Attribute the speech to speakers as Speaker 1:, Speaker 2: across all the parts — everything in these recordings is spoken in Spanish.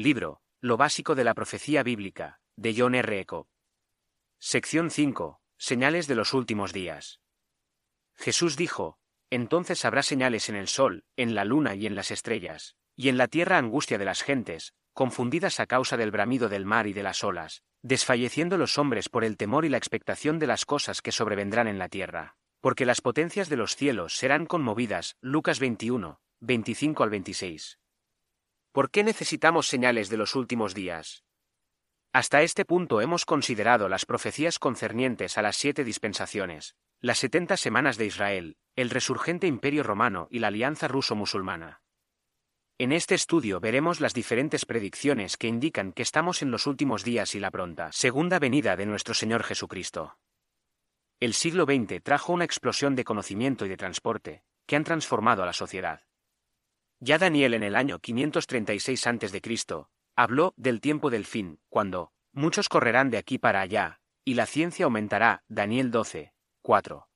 Speaker 1: Libro, Lo básico de la profecía bíblica, de John R. Eco. Sección 5. Señales de los últimos días. Jesús dijo, Entonces habrá señales en el sol, en la luna y en las estrellas, y en la tierra angustia de las gentes, confundidas a causa del bramido del mar y de las olas, desfalleciendo los hombres por el temor y la expectación de las cosas que sobrevendrán en la tierra. Porque las potencias de los cielos serán conmovidas. Lucas 21, 25 al 26. ¿Por qué necesitamos señales de los últimos días? Hasta este punto hemos considerado las profecías concernientes a las siete dispensaciones, las setenta semanas de Israel, el resurgente imperio romano y la alianza ruso-musulmana. En este estudio veremos las diferentes predicciones que indican que estamos en los últimos días y la pronta segunda venida de nuestro Señor Jesucristo. El siglo XX trajo una explosión de conocimiento y de transporte, que han transformado a la sociedad. Ya Daniel en el año 536 a.C., habló del tiempo del fin, cuando muchos correrán de aquí para allá, y la ciencia aumentará. Daniel 12, 4.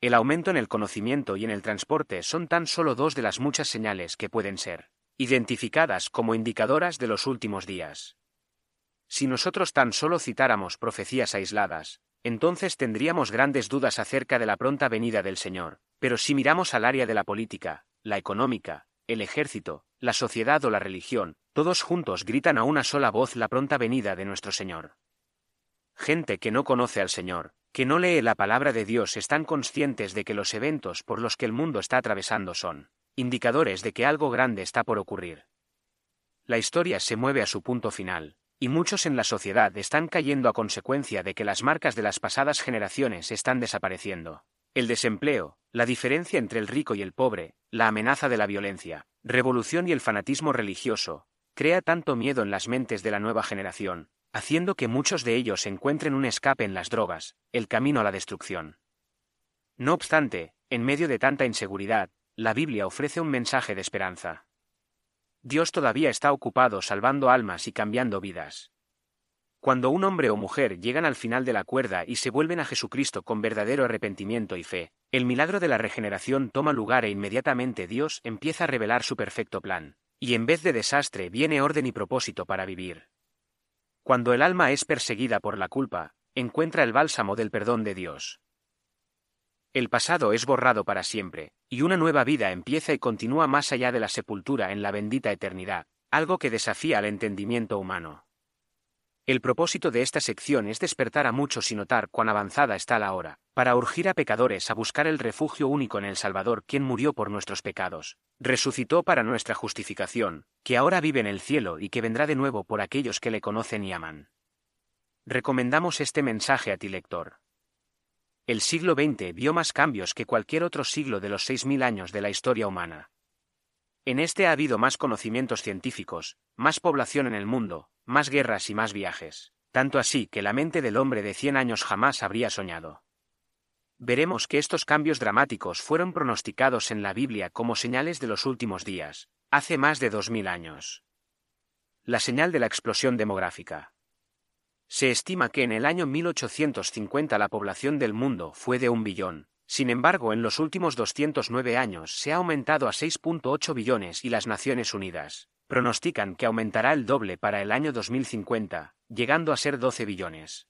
Speaker 1: El aumento en el conocimiento y en el transporte son tan solo dos de las muchas señales que pueden ser identificadas como indicadoras de los últimos días. Si nosotros tan solo citáramos profecías aisladas, entonces tendríamos grandes dudas acerca de la pronta venida del Señor, pero si miramos al área de la política, la económica, el ejército, la sociedad o la religión, todos juntos gritan a una sola voz la pronta venida de nuestro Señor. Gente que no conoce al Señor, que no lee la palabra de Dios están conscientes de que los eventos por los que el mundo está atravesando son indicadores de que algo grande está por ocurrir. La historia se mueve a su punto final, y muchos en la sociedad están cayendo a consecuencia de que las marcas de las pasadas generaciones están desapareciendo. El desempleo, la diferencia entre el rico y el pobre, la amenaza de la violencia, revolución y el fanatismo religioso, crea tanto miedo en las mentes de la nueva generación, haciendo que muchos de ellos encuentren un escape en las drogas, el camino a la destrucción. No obstante, en medio de tanta inseguridad, la Biblia ofrece un mensaje de esperanza. Dios todavía está ocupado salvando almas y cambiando vidas. Cuando un hombre o mujer llegan al final de la cuerda y se vuelven a Jesucristo con verdadero arrepentimiento y fe, el milagro de la regeneración toma lugar e inmediatamente Dios empieza a revelar su perfecto plan. Y en vez de desastre viene orden y propósito para vivir. Cuando el alma es perseguida por la culpa, encuentra el bálsamo del perdón de Dios. El pasado es borrado para siempre, y una nueva vida empieza y continúa más allá de la sepultura en la bendita eternidad, algo que desafía al entendimiento humano. El propósito de esta sección es despertar a muchos y notar cuán avanzada está la hora, para urgir a pecadores a buscar el refugio único en el Salvador quien murió por nuestros pecados, resucitó para nuestra justificación, que ahora vive en el cielo y que vendrá de nuevo por aquellos que le conocen y aman. Recomendamos este mensaje a ti lector. El siglo XX vio más cambios que cualquier otro siglo de los seis mil años de la historia humana. En este ha habido más conocimientos científicos, más población en el mundo, más guerras y más viajes, tanto así que la mente del hombre de cien años jamás habría soñado. Veremos que estos cambios dramáticos fueron pronosticados en la Biblia como señales de los últimos días, hace más de dos mil años. La señal de la explosión demográfica. Se estima que en el año 1850 la población del mundo fue de un billón, sin embargo, en los últimos 209 años se ha aumentado a 6.8 billones y las Naciones Unidas pronostican que aumentará el doble para el año 2050, llegando a ser 12 billones.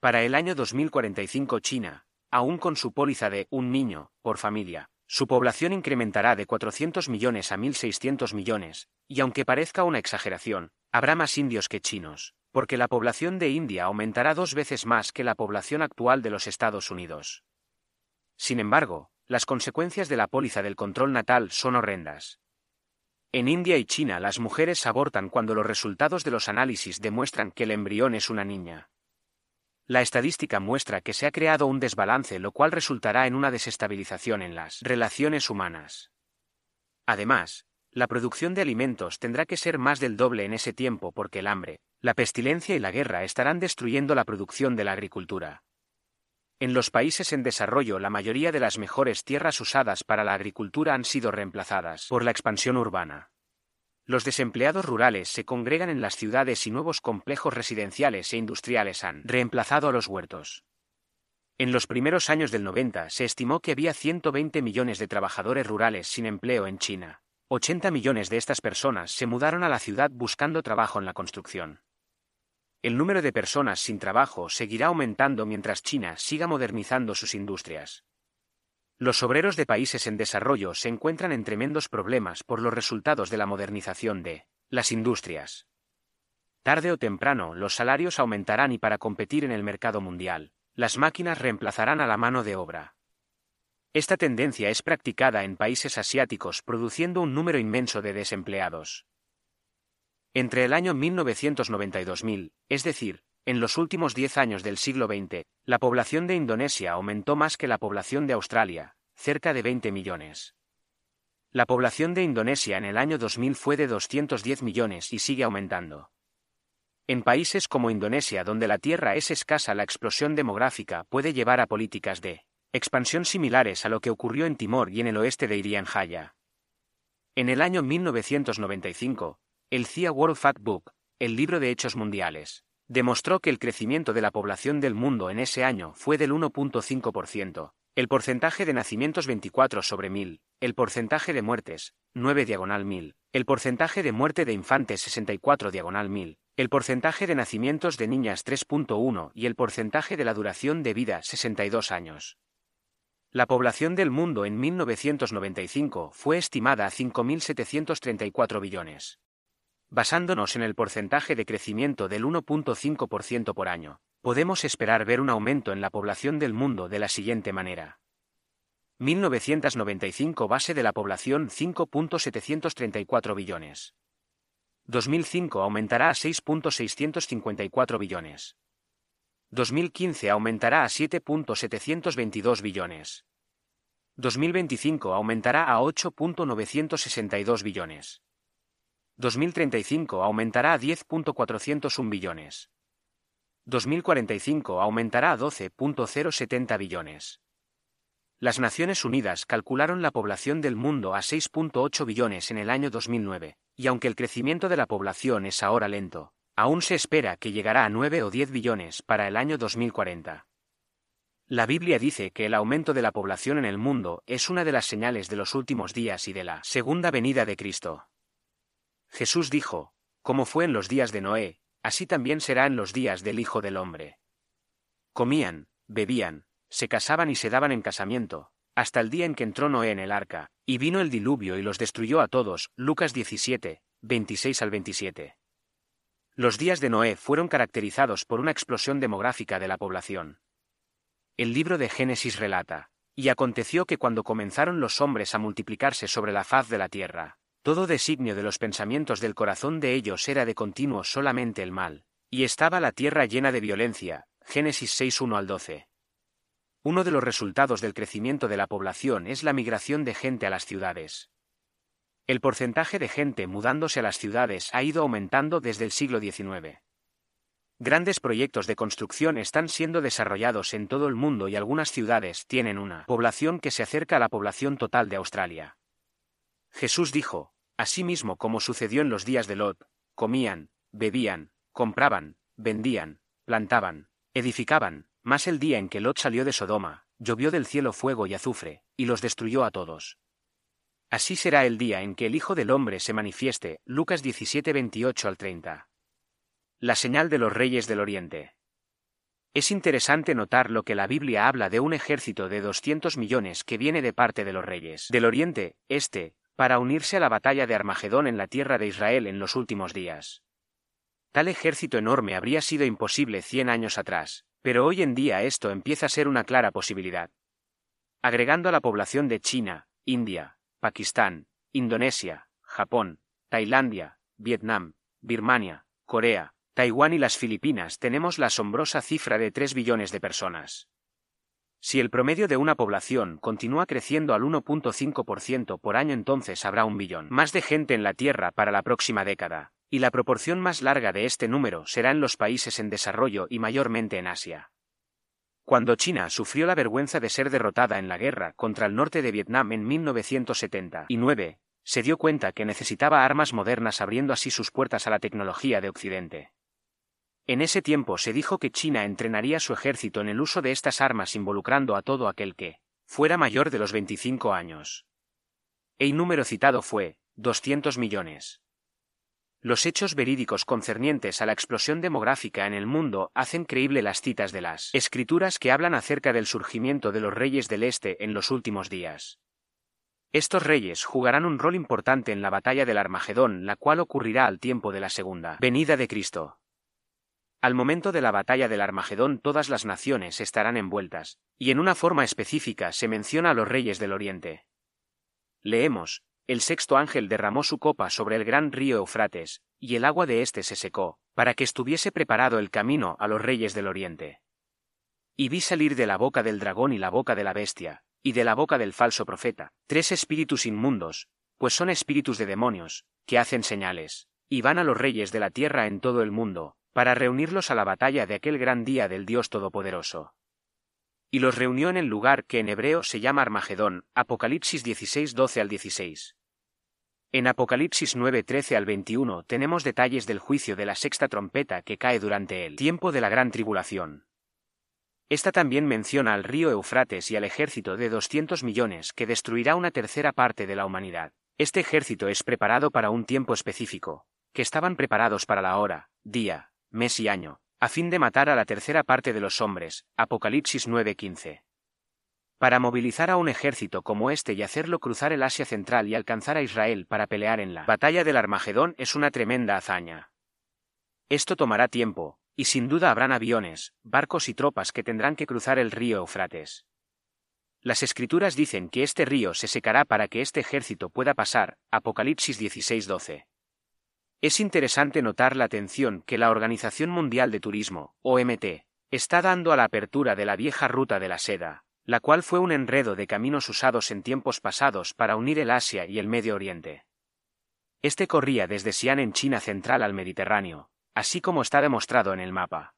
Speaker 1: Para el año 2045 China, aún con su póliza de un niño por familia, su población incrementará de 400 millones a 1.600 millones, y aunque parezca una exageración, habrá más indios que chinos, porque la población de India aumentará dos veces más que la población actual de los Estados Unidos. Sin embargo, las consecuencias de la póliza del control natal son horrendas. En India y China las mujeres abortan cuando los resultados de los análisis demuestran que el embrión es una niña. La estadística muestra que se ha creado un desbalance lo cual resultará en una desestabilización en las relaciones humanas. Además, la producción de alimentos tendrá que ser más del doble en ese tiempo porque el hambre, la pestilencia y la guerra estarán destruyendo la producción de la agricultura. En los países en desarrollo la mayoría de las mejores tierras usadas para la agricultura han sido reemplazadas por la expansión urbana. Los desempleados rurales se congregan en las ciudades y nuevos complejos residenciales e industriales han reemplazado a los huertos. En los primeros años del 90 se estimó que había 120 millones de trabajadores rurales sin empleo en China. 80 millones de estas personas se mudaron a la ciudad buscando trabajo en la construcción. El número de personas sin trabajo seguirá aumentando mientras China siga modernizando sus industrias. Los obreros de países en desarrollo se encuentran en tremendos problemas por los resultados de la modernización de las industrias. Tarde o temprano, los salarios aumentarán y para competir en el mercado mundial, las máquinas reemplazarán a la mano de obra. Esta tendencia es practicada en países asiáticos produciendo un número inmenso de desempleados. Entre el año 1990 y 2000, es decir, en los últimos 10 años del siglo XX, la población de Indonesia aumentó más que la población de Australia, cerca de 20 millones. La población de Indonesia en el año 2000 fue de 210 millones y sigue aumentando. En países como Indonesia donde la tierra es escasa la explosión demográfica puede llevar a políticas de expansión similares a lo que ocurrió en Timor y en el oeste de Irian Jaya. En el año 1995, el CIA World Factbook, el libro de hechos mundiales, demostró que el crecimiento de la población del mundo en ese año fue del 1.5%, el porcentaje de nacimientos 24 sobre 1000, el porcentaje de muertes, 9 diagonal 1000, el porcentaje de muerte de infantes 64 diagonal 1000, el porcentaje de nacimientos de niñas 3.1 y el porcentaje de la duración de vida 62 años. La población del mundo en 1995 fue estimada a 5.734 billones. Basándonos en el porcentaje de crecimiento del 1.5% por año, podemos esperar ver un aumento en la población del mundo de la siguiente manera. 1995 base de la población 5.734 billones. 2005 aumentará a 6.654 billones. 2015 aumentará a 7.722 billones. 2025 aumentará a 8.962 billones. 2035 aumentará a 10.401 billones. 2045 aumentará a 12.070 billones. Las Naciones Unidas calcularon la población del mundo a 6.8 billones en el año 2009, y aunque el crecimiento de la población es ahora lento, aún se espera que llegará a 9 o 10 billones para el año 2040. La Biblia dice que el aumento de la población en el mundo es una de las señales de los últimos días y de la segunda venida de Cristo. Jesús dijo, como fue en los días de Noé, así también será en los días del Hijo del Hombre. Comían, bebían, se casaban y se daban en casamiento, hasta el día en que entró Noé en el arca, y vino el diluvio y los destruyó a todos. Lucas 17, 26 al 27. Los días de Noé fueron caracterizados por una explosión demográfica de la población. El libro de Génesis relata, y aconteció que cuando comenzaron los hombres a multiplicarse sobre la faz de la tierra, todo designio de los pensamientos del corazón de ellos era de continuo solamente el mal, y estaba la tierra llena de violencia. Génesis 6 1 al 12. Uno de los resultados del crecimiento de la población es la migración de gente a las ciudades. El porcentaje de gente mudándose a las ciudades ha ido aumentando desde el siglo XIX. Grandes proyectos de construcción están siendo desarrollados en todo el mundo y algunas ciudades tienen una población que se acerca a la población total de Australia. Jesús dijo, Asimismo como sucedió en los días de Lot, comían, bebían, compraban, vendían, plantaban, edificaban, más el día en que Lot salió de Sodoma, llovió del cielo fuego y azufre, y los destruyó a todos. Así será el día en que el Hijo del Hombre se manifieste. Lucas 17, 28 al 30. La señal de los reyes del Oriente. Es interesante notar lo que la Biblia habla de un ejército de 200 millones que viene de parte de los reyes del Oriente, este, para unirse a la batalla de Armagedón en la tierra de Israel en los últimos días. Tal ejército enorme habría sido imposible cien años atrás, pero hoy en día esto empieza a ser una clara posibilidad. Agregando a la población de China, India, Pakistán, Indonesia, Japón, Tailandia, Vietnam, Birmania, Corea, Taiwán y las Filipinas tenemos la asombrosa cifra de 3 billones de personas. Si el promedio de una población continúa creciendo al 1.5% por año entonces habrá un billón más de gente en la Tierra para la próxima década, y la proporción más larga de este número será en los países en desarrollo y mayormente en Asia. Cuando China sufrió la vergüenza de ser derrotada en la guerra contra el norte de Vietnam en 1979, se dio cuenta que necesitaba armas modernas abriendo así sus puertas a la tecnología de Occidente. En ese tiempo se dijo que China entrenaría su ejército en el uso de estas armas involucrando a todo aquel que fuera mayor de los 25 años. El número citado fue 200 millones. Los hechos verídicos concernientes a la explosión demográfica en el mundo hacen creíble las citas de las escrituras que hablan acerca del surgimiento de los reyes del Este en los últimos días. Estos reyes jugarán un rol importante en la batalla del Armagedón, la cual ocurrirá al tiempo de la segunda venida de Cristo. Al momento de la batalla del Armagedón todas las naciones estarán envueltas, y en una forma específica se menciona a los reyes del Oriente. Leemos, el sexto ángel derramó su copa sobre el gran río Eufrates, y el agua de éste se secó, para que estuviese preparado el camino a los reyes del oriente. Y vi salir de la boca del dragón y la boca de la bestia, y de la boca del falso profeta, tres espíritus inmundos, pues son espíritus de demonios, que hacen señales, y van a los reyes de la tierra en todo el mundo, para reunirlos a la batalla de aquel gran día del Dios Todopoderoso y los reunió en el lugar que en hebreo se llama Armagedón, Apocalipsis 16, 12 al 16. En Apocalipsis 9, 13 al 21 tenemos detalles del juicio de la sexta trompeta que cae durante el tiempo de la gran tribulación. Esta también menciona al río Eufrates y al ejército de 200 millones que destruirá una tercera parte de la humanidad. Este ejército es preparado para un tiempo específico, que estaban preparados para la hora, día, mes y año, a fin de matar a la tercera parte de los hombres. Apocalipsis 9:15. Para movilizar a un ejército como este y hacerlo cruzar el Asia Central y alcanzar a Israel para pelear en la batalla del Armagedón es una tremenda hazaña. Esto tomará tiempo, y sin duda habrán aviones, barcos y tropas que tendrán que cruzar el río Eufrates. Las escrituras dicen que este río se secará para que este ejército pueda pasar. Apocalipsis 16:12. Es interesante notar la atención que la Organización Mundial de Turismo, OMT, está dando a la apertura de la vieja ruta de la seda, la cual fue un enredo de caminos usados en tiempos pasados para unir el Asia y el Medio Oriente. Este corría desde Xi'an en China central al Mediterráneo, así como está demostrado en el mapa.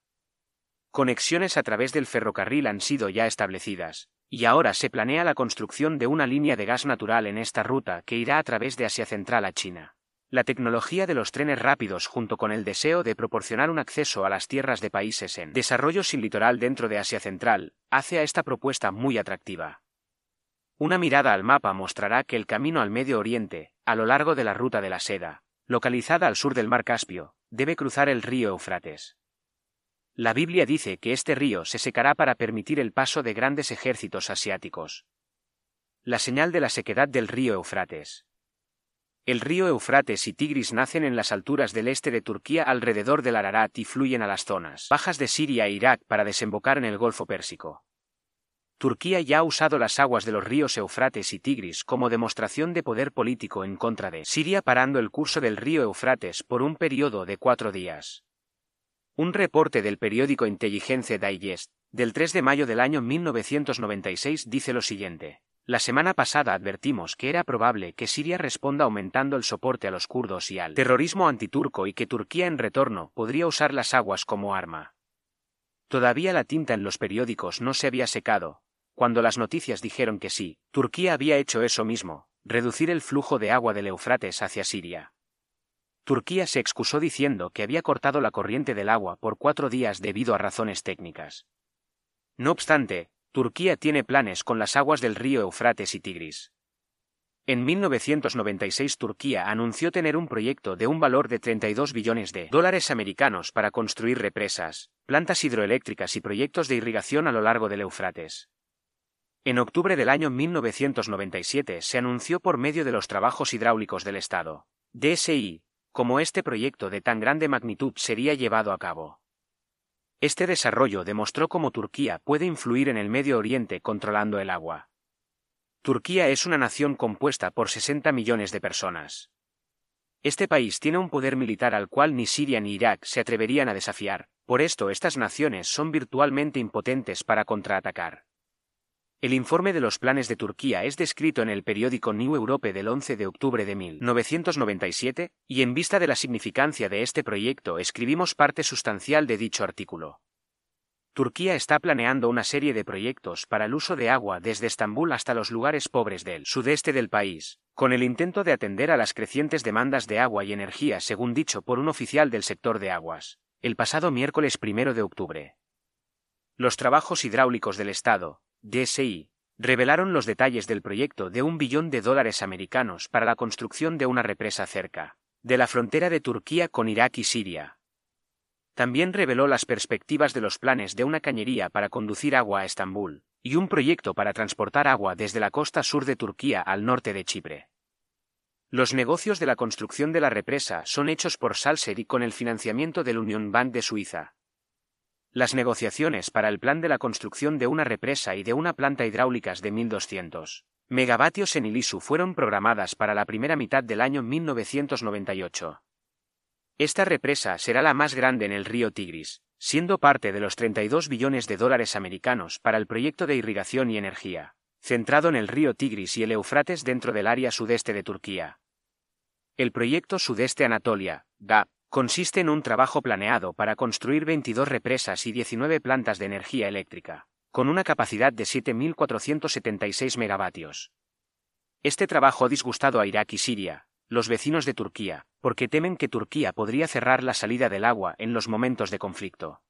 Speaker 1: Conexiones a través del ferrocarril han sido ya establecidas, y ahora se planea la construcción de una línea de gas natural en esta ruta que irá a través de Asia Central a China. La tecnología de los trenes rápidos junto con el deseo de proporcionar un acceso a las tierras de países en desarrollo sin litoral dentro de Asia Central, hace a esta propuesta muy atractiva. Una mirada al mapa mostrará que el camino al Medio Oriente, a lo largo de la ruta de la seda, localizada al sur del mar Caspio, debe cruzar el río Eufrates. La Biblia dice que este río se secará para permitir el paso de grandes ejércitos asiáticos. La señal de la sequedad del río Eufrates. El río Eufrates y Tigris nacen en las alturas del este de Turquía alrededor del Ararat y fluyen a las zonas bajas de Siria e Irak para desembocar en el Golfo Pérsico. Turquía ya ha usado las aguas de los ríos Eufrates y Tigris como demostración de poder político en contra de Siria parando el curso del río Eufrates por un periodo de cuatro días. Un reporte del periódico Intelligence Digest, del 3 de mayo del año 1996 dice lo siguiente. La semana pasada advertimos que era probable que Siria responda aumentando el soporte a los kurdos y al terrorismo antiturco y que Turquía en retorno podría usar las aguas como arma. Todavía la tinta en los periódicos no se había secado, cuando las noticias dijeron que sí, Turquía había hecho eso mismo, reducir el flujo de agua del Eufrates hacia Siria. Turquía se excusó diciendo que había cortado la corriente del agua por cuatro días debido a razones técnicas. No obstante, Turquía tiene planes con las aguas del río Eufrates y Tigris. En 1996 Turquía anunció tener un proyecto de un valor de 32 billones de dólares americanos para construir represas, plantas hidroeléctricas y proyectos de irrigación a lo largo del Eufrates. En octubre del año 1997 se anunció por medio de los trabajos hidráulicos del Estado, DSI, como este proyecto de tan grande magnitud sería llevado a cabo. Este desarrollo demostró cómo Turquía puede influir en el Medio Oriente controlando el agua. Turquía es una nación compuesta por 60 millones de personas. Este país tiene un poder militar al cual ni Siria ni Irak se atreverían a desafiar, por esto estas naciones son virtualmente impotentes para contraatacar. El informe de los planes de Turquía es descrito en el periódico New Europe del 11 de octubre de 1997, y en vista de la significancia de este proyecto escribimos parte sustancial de dicho artículo. Turquía está planeando una serie de proyectos para el uso de agua desde Estambul hasta los lugares pobres del sudeste del país, con el intento de atender a las crecientes demandas de agua y energía según dicho por un oficial del sector de aguas, el pasado miércoles primero de octubre. Los trabajos hidráulicos del Estado, DSI, revelaron los detalles del proyecto de un billón de dólares americanos para la construcción de una represa cerca de la frontera de Turquía con Irak y Siria. También reveló las perspectivas de los planes de una cañería para conducir agua a Estambul, y un proyecto para transportar agua desde la costa sur de Turquía al norte de Chipre. Los negocios de la construcción de la represa son hechos por Salser y con el financiamiento del Union Bank de Suiza. Las negociaciones para el plan de la construcción de una represa y de una planta hidráulicas de 1200 megavatios en Ilisu fueron programadas para la primera mitad del año 1998. Esta represa será la más grande en el río Tigris, siendo parte de los 32 billones de dólares americanos para el proyecto de irrigación y energía, centrado en el río Tigris y el Eufrates dentro del área sudeste de Turquía. El proyecto Sudeste Anatolia, GAP, consiste en un trabajo planeado para construir 22 represas y 19 plantas de energía eléctrica, con una capacidad de 7.476 megavatios. Este trabajo ha disgustado a Irak y Siria, los vecinos de Turquía, porque temen que Turquía podría cerrar la salida del agua en los momentos de conflicto.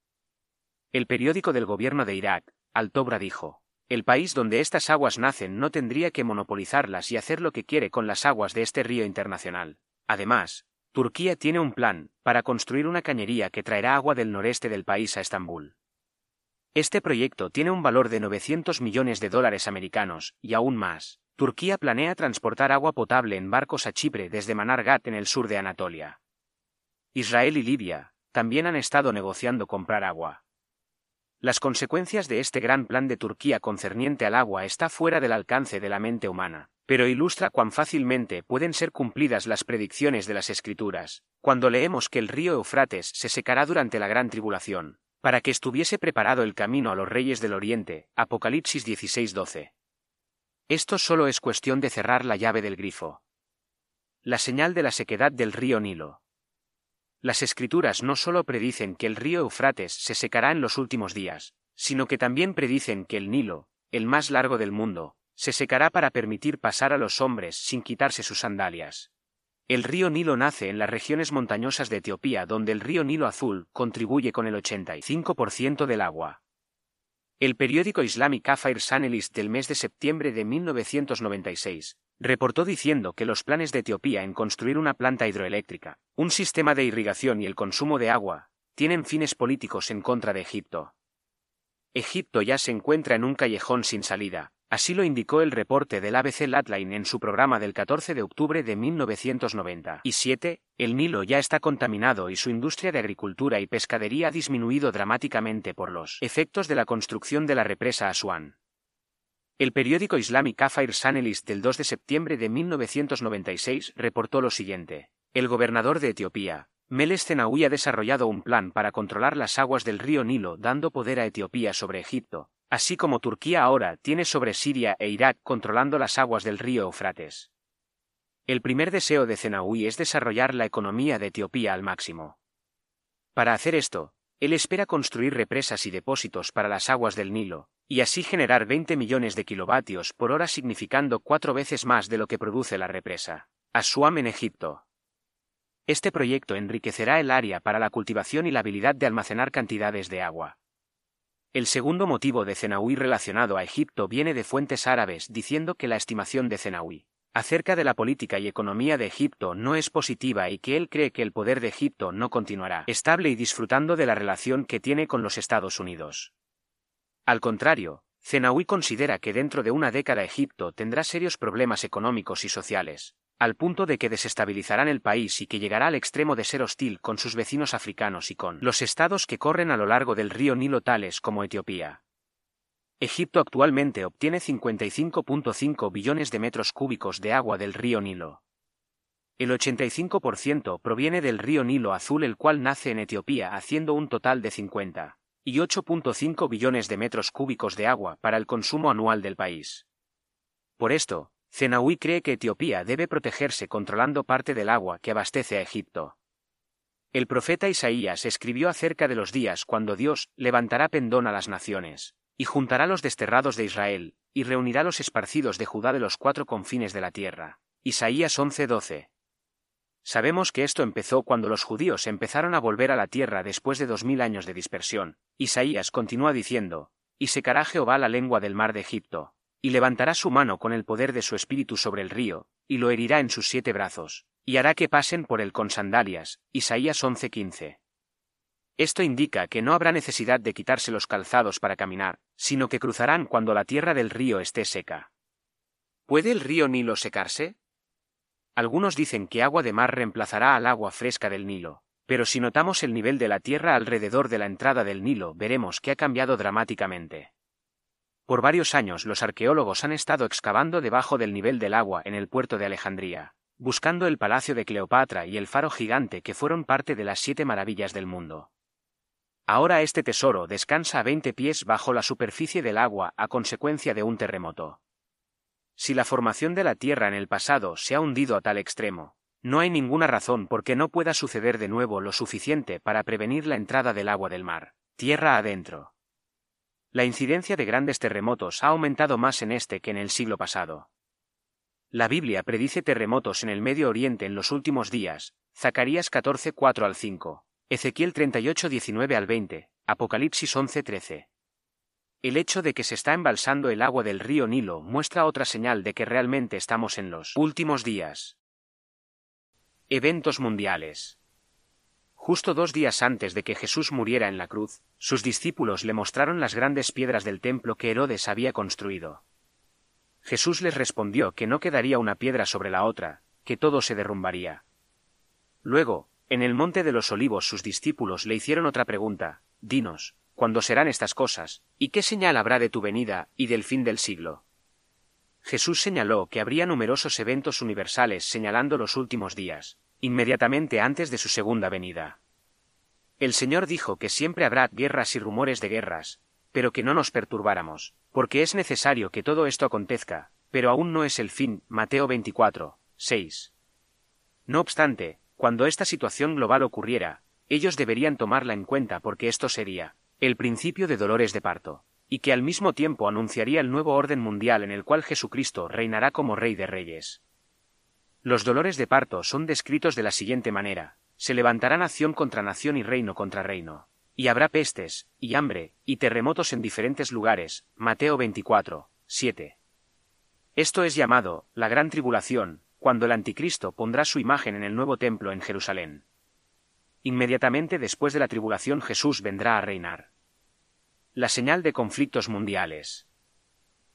Speaker 1: El periódico del gobierno de Irak, Al-Tobra dijo, el país donde estas aguas nacen no tendría que monopolizarlas y hacer lo que quiere con las aguas de este río internacional. Además, Turquía tiene un plan para construir una cañería que traerá agua del noreste del país a Estambul. Este proyecto tiene un valor de 900 millones de dólares americanos, y aún más. Turquía planea transportar agua potable en barcos a Chipre desde Manargat en el sur de Anatolia. Israel y Libia también han estado negociando comprar agua. Las consecuencias de este gran plan de Turquía concerniente al agua está fuera del alcance de la mente humana, pero ilustra cuán fácilmente pueden ser cumplidas las predicciones de las Escrituras, cuando leemos que el río Eufrates se secará durante la gran tribulación, para que estuviese preparado el camino a los reyes del Oriente. Apocalipsis 16:12. Esto solo es cuestión de cerrar la llave del grifo. La señal de la sequedad del río Nilo. Las escrituras no solo predicen que el río Eufrates se secará en los últimos días, sino que también predicen que el Nilo, el más largo del mundo, se secará para permitir pasar a los hombres sin quitarse sus sandalias. El río Nilo nace en las regiones montañosas de Etiopía donde el río Nilo Azul contribuye con el 85% del agua. El periódico Islamic Affairs Analyst del mes de septiembre de 1996 reportó diciendo que los planes de Etiopía en construir una planta hidroeléctrica, un sistema de irrigación y el consumo de agua, tienen fines políticos en contra de Egipto. Egipto ya se encuentra en un callejón sin salida, Así lo indicó el reporte del ABC Latline en su programa del 14 de octubre de 1997. El Nilo ya está contaminado y su industria de agricultura y pescadería ha disminuido dramáticamente por los efectos de la construcción de la represa Asuán. El periódico Islamic Affairs Analyst del 2 de septiembre de 1996 reportó lo siguiente. El gobernador de Etiopía, Meles Zenawi ha desarrollado un plan para controlar las aguas del río Nilo dando poder a Etiopía sobre Egipto, así como Turquía ahora tiene sobre Siria e Irak controlando las aguas del río Eufrates. El primer deseo de Zenawi es desarrollar la economía de Etiopía al máximo. Para hacer esto, él espera construir represas y depósitos para las aguas del Nilo, y así generar 20 millones de kilovatios por hora significando cuatro veces más de lo que produce la represa. Asuam en Egipto. Este proyecto enriquecerá el área para la cultivación y la habilidad de almacenar cantidades de agua. El segundo motivo de Zenawi relacionado a Egipto viene de fuentes árabes diciendo que la estimación de Zenawi acerca de la política y economía de Egipto no es positiva y que él cree que el poder de Egipto no continuará estable y disfrutando de la relación que tiene con los Estados Unidos. Al contrario, Zenawi considera que dentro de una década Egipto tendrá serios problemas económicos y sociales, al punto de que desestabilizarán el país y que llegará al extremo de ser hostil con sus vecinos africanos y con los estados que corren a lo largo del río Nilo tales como Etiopía. Egipto actualmente obtiene 55.5 billones de metros cúbicos de agua del río Nilo. El 85% proviene del río Nilo Azul el cual nace en Etiopía haciendo un total de 50 y 8.5 billones de metros cúbicos de agua para el consumo anual del país. Por esto, Zenawi cree que Etiopía debe protegerse controlando parte del agua que abastece a Egipto. El profeta Isaías escribió acerca de los días cuando Dios levantará pendón a las naciones, y juntará los desterrados de Israel, y reunirá los esparcidos de Judá de los cuatro confines de la tierra. Isaías 11:12. Sabemos que esto empezó cuando los judíos empezaron a volver a la tierra después de dos mil años de dispersión. Isaías continúa diciendo, y secará Jehová la lengua del mar de Egipto, y levantará su mano con el poder de su espíritu sobre el río, y lo herirá en sus siete brazos, y hará que pasen por él con sandalias. Isaías 11:15. Esto indica que no habrá necesidad de quitarse los calzados para caminar, sino que cruzarán cuando la tierra del río esté seca. ¿Puede el río Nilo secarse? Algunos dicen que agua de mar reemplazará al agua fresca del Nilo, pero si notamos el nivel de la tierra alrededor de la entrada del Nilo veremos que ha cambiado dramáticamente. Por varios años los arqueólogos han estado excavando debajo del nivel del agua en el puerto de Alejandría, buscando el palacio de Cleopatra y el faro gigante que fueron parte de las siete maravillas del mundo. Ahora este tesoro descansa a 20 pies bajo la superficie del agua a consecuencia de un terremoto. Si la formación de la Tierra en el pasado se ha hundido a tal extremo, no hay ninguna razón por qué no pueda suceder de nuevo lo suficiente para prevenir la entrada del agua del mar, tierra adentro. La incidencia de grandes terremotos ha aumentado más en este que en el siglo pasado. La Biblia predice terremotos en el Medio Oriente en los últimos días, Zacarías 14, 4 al 5, Ezequiel 38, 19 al 20, Apocalipsis 11, 13. El hecho de que se está embalsando el agua del río Nilo muestra otra señal de que realmente estamos en los últimos días. Eventos mundiales. Justo dos días antes de que Jesús muriera en la cruz, sus discípulos le mostraron las grandes piedras del templo que Herodes había construido. Jesús les respondió que no quedaría una piedra sobre la otra, que todo se derrumbaría. Luego, en el monte de los olivos sus discípulos le hicieron otra pregunta, Dinos, ¿cuándo serán estas cosas? ¿Y qué señal habrá de tu venida y del fin del siglo? Jesús señaló que habría numerosos eventos universales señalando los últimos días, inmediatamente antes de su segunda venida. El Señor dijo que siempre habrá guerras y rumores de guerras, pero que no nos perturbáramos, porque es necesario que todo esto acontezca, pero aún no es el fin. Mateo 24, 6. No obstante, cuando esta situación global ocurriera, ellos deberían tomarla en cuenta porque esto sería el principio de dolores de parto, y que al mismo tiempo anunciaría el nuevo orden mundial en el cual Jesucristo reinará como Rey de Reyes. Los dolores de parto son descritos de la siguiente manera. Se levantará nación contra nación y reino contra reino. Y habrá pestes, y hambre, y terremotos en diferentes lugares. Mateo 24, 7. Esto es llamado, la gran tribulación, cuando el anticristo pondrá su imagen en el nuevo templo en Jerusalén. Inmediatamente después de la tribulación Jesús vendrá a reinar. La señal de conflictos mundiales.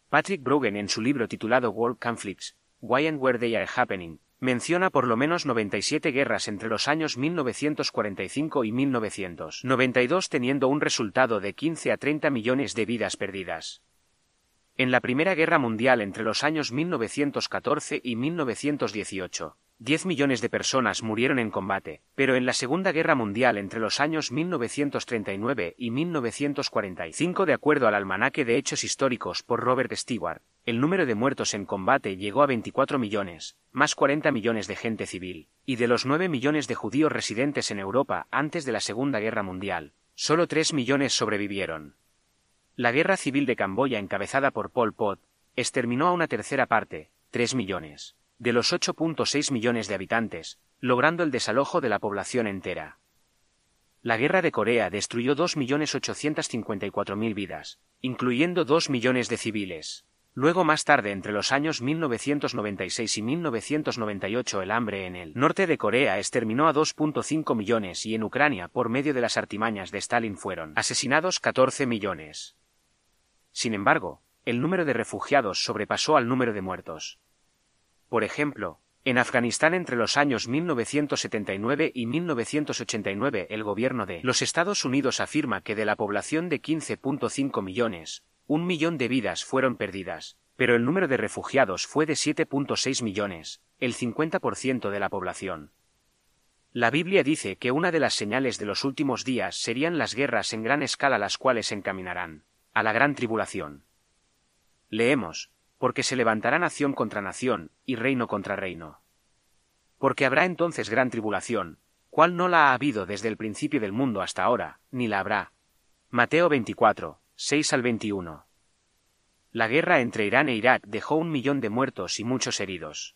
Speaker 1: Patrick Brogan en su libro titulado World Conflicts, Why and Where They Are Happening, menciona por lo menos 97 guerras entre los años 1945 y 1992 teniendo un resultado de 15 a 30 millones de vidas perdidas. En la Primera Guerra Mundial entre los años 1914 y 1918, 10 millones de personas murieron en combate, pero en la Segunda Guerra Mundial entre los años 1939 y 1945, de acuerdo al almanaque de hechos históricos por Robert Stewart, el número de muertos en combate llegó a 24 millones, más 40 millones de gente civil, y de los 9 millones de judíos residentes en Europa antes de la Segunda Guerra Mundial, solo 3 millones sobrevivieron. La guerra civil de Camboya encabezada por Pol Pot, exterminó a una tercera parte, 3 millones de los 8.6 millones de habitantes, logrando el desalojo de la población entera. La guerra de Corea destruyó 2.854.000 vidas, incluyendo 2 millones de civiles. Luego más tarde, entre los años 1996 y 1998, el hambre en el norte de Corea exterminó a 2.5 millones y en Ucrania, por medio de las artimañas de Stalin, fueron asesinados 14 millones. Sin embargo, el número de refugiados sobrepasó al número de muertos. Por ejemplo, en Afganistán entre los años 1979 y 1989 el gobierno de los Estados Unidos afirma que de la población de 15.5 millones, un millón de vidas fueron perdidas, pero el número de refugiados fue de 7.6 millones, el 50% de la población. La Biblia dice que una de las señales de los últimos días serían las guerras en gran escala las cuales encaminarán a la gran tribulación. Leemos, porque se levantará nación contra nación, y reino contra reino. Porque habrá entonces gran tribulación, cual no la ha habido desde el principio del mundo hasta ahora, ni la habrá. Mateo 24, 6 al 21. La guerra entre Irán e Irak dejó un millón de muertos y muchos heridos.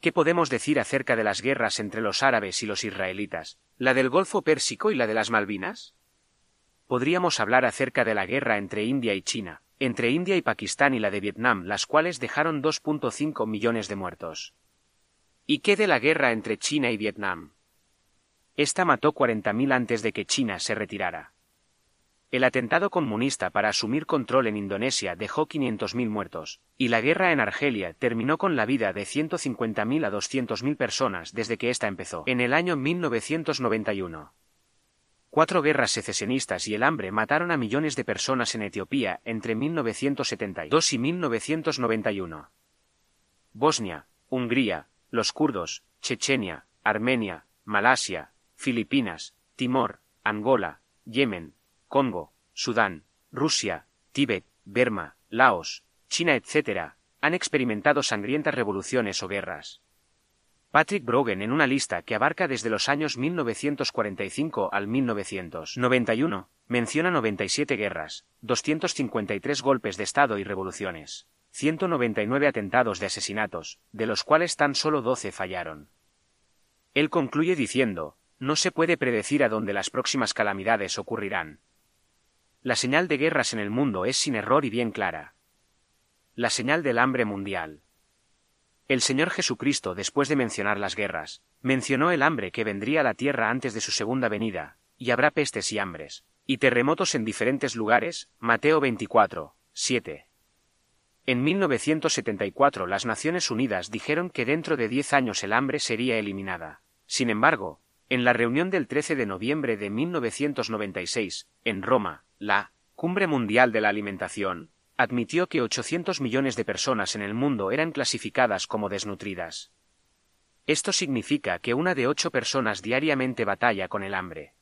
Speaker 1: ¿Qué podemos decir acerca de las guerras entre los árabes y los israelitas, la del Golfo Pérsico y la de las Malvinas? Podríamos hablar acerca de la guerra entre India y China, entre India y Pakistán y la de Vietnam, las cuales dejaron 2.5 millones de muertos. ¿Y qué de la guerra entre China y Vietnam? Esta mató 40.000 antes de que China se retirara. El atentado comunista para asumir control en Indonesia dejó 500.000 muertos, y la guerra en Argelia terminó con la vida de 150.000 a 200.000 personas desde que ésta empezó, en el año 1991. Cuatro guerras secesionistas y el hambre mataron a millones de personas en Etiopía entre 1972 y 1991. Bosnia, Hungría, los kurdos, Chechenia, Armenia, Malasia, Filipinas, Timor, Angola, Yemen, Congo, Sudán, Rusia, Tíbet, Burma, Laos, China, etc., han experimentado sangrientas revoluciones o guerras. Patrick Brogan en una lista que abarca desde los años 1945 al 1991, menciona 97 guerras, 253 golpes de Estado y revoluciones, 199 atentados de asesinatos, de los cuales tan solo 12 fallaron. Él concluye diciendo, no se puede predecir a dónde las próximas calamidades ocurrirán. La señal de guerras en el mundo es sin error y bien clara. La señal del hambre mundial. El Señor Jesucristo, después de mencionar las guerras, mencionó el hambre que vendría a la tierra antes de su segunda venida, y habrá pestes y hambres, y terremotos en diferentes lugares, Mateo 24, 7. En 1974 las Naciones Unidas dijeron que dentro de diez años el hambre sería eliminada. Sin embargo, en la reunión del 13 de noviembre de 1996, en Roma, la Cumbre Mundial de la Alimentación admitió que 800 millones de personas en el mundo eran clasificadas como desnutridas. Esto significa que una de ocho personas diariamente batalla con el hambre.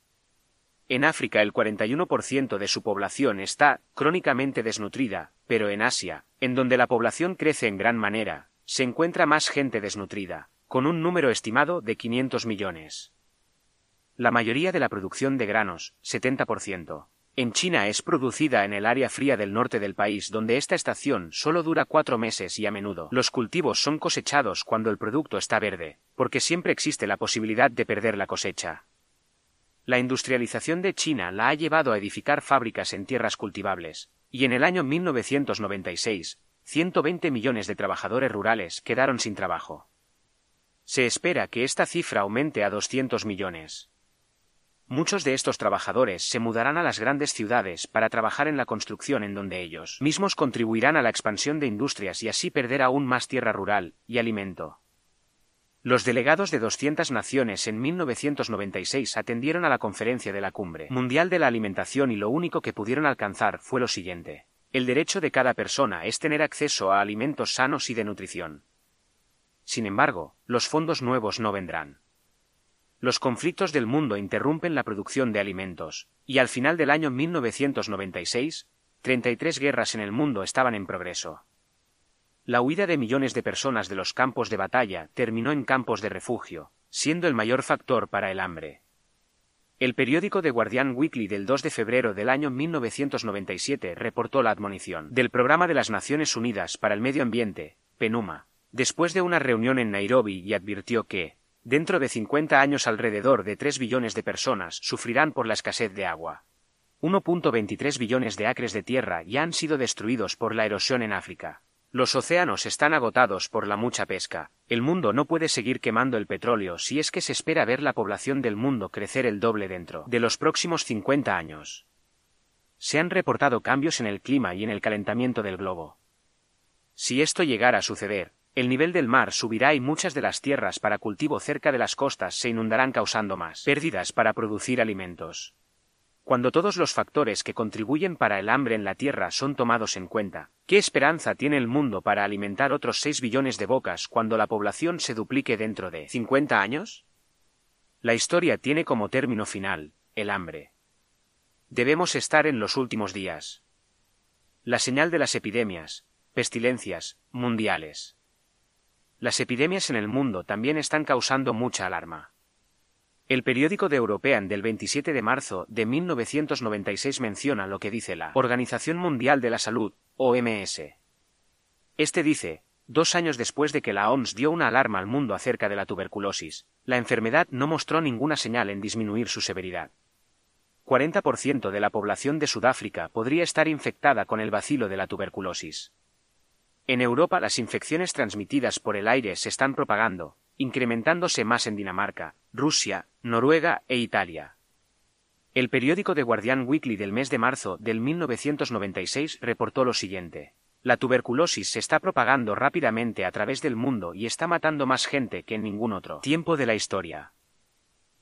Speaker 1: En África el 41% de su población está crónicamente desnutrida, pero en Asia, en donde la población crece en gran manera, se encuentra más gente desnutrida, con un número estimado de 500 millones. La mayoría de la producción de granos, 70%, en China es producida en el área fría del norte del país, donde esta estación solo dura cuatro meses y a menudo los cultivos son cosechados cuando el producto está verde, porque siempre existe la posibilidad de perder la cosecha. La industrialización de China la ha llevado a edificar fábricas en tierras cultivables, y en el año 1996, 120 millones de trabajadores rurales quedaron sin trabajo. Se espera que esta cifra aumente a 200 millones. Muchos de estos trabajadores se mudarán a las grandes ciudades para trabajar en la construcción en donde ellos mismos contribuirán a la expansión de industrias y así perder aún más tierra rural y alimento. Los delegados de 200 naciones en 1996 atendieron a la conferencia de la Cumbre Mundial de la Alimentación y lo único que pudieron alcanzar fue lo siguiente. El derecho de cada persona es tener acceso a alimentos sanos y de nutrición. Sin embargo, los fondos nuevos no vendrán. Los conflictos del mundo interrumpen la producción de alimentos, y al final del año 1996, 33 guerras en el mundo estaban en progreso. La huida de millones de personas de los campos de batalla terminó en campos de refugio, siendo el mayor factor para el hambre. El periódico The Guardian Weekly del 2 de febrero del año 1997 reportó la admonición del Programa de las Naciones Unidas para el Medio Ambiente, PENUMA, después de una reunión en Nairobi y advirtió que, Dentro de 50 años alrededor de 3 billones de personas sufrirán por la escasez de agua. 1.23 billones de acres de tierra ya han sido destruidos por la erosión en África. Los océanos están agotados por la mucha pesca. El mundo no puede seguir quemando el petróleo si es que se espera ver la población del mundo crecer el doble dentro de los próximos 50 años. Se han reportado cambios en el clima y en el calentamiento del globo. Si esto llegara a suceder, el nivel del mar subirá y muchas de las tierras para cultivo cerca de las costas se inundarán causando más pérdidas para producir alimentos. Cuando todos los factores que contribuyen para el hambre en la Tierra son tomados en cuenta, ¿qué esperanza tiene el mundo para alimentar otros 6 billones de bocas cuando la población se duplique dentro de 50 años? La historia tiene como término final, el hambre. Debemos estar en los últimos días. La señal de las epidemias, pestilencias, mundiales. Las epidemias en el mundo también están causando mucha alarma. El periódico de European del 27 de marzo de 1996 menciona lo que dice la Organización Mundial de la Salud, OMS. Este dice, dos años después de que la OMS dio una alarma al mundo acerca de la tuberculosis, la enfermedad no mostró ninguna señal en disminuir su severidad. 40% de la población de Sudáfrica podría estar infectada con el bacilo de la tuberculosis. En Europa las infecciones transmitidas por el aire se están propagando, incrementándose más en Dinamarca, Rusia, Noruega e Italia. El periódico The Guardian Weekly del mes de marzo del 1996 reportó lo siguiente. La tuberculosis se está propagando rápidamente a través del mundo y está matando más gente que en ningún otro tiempo de la historia.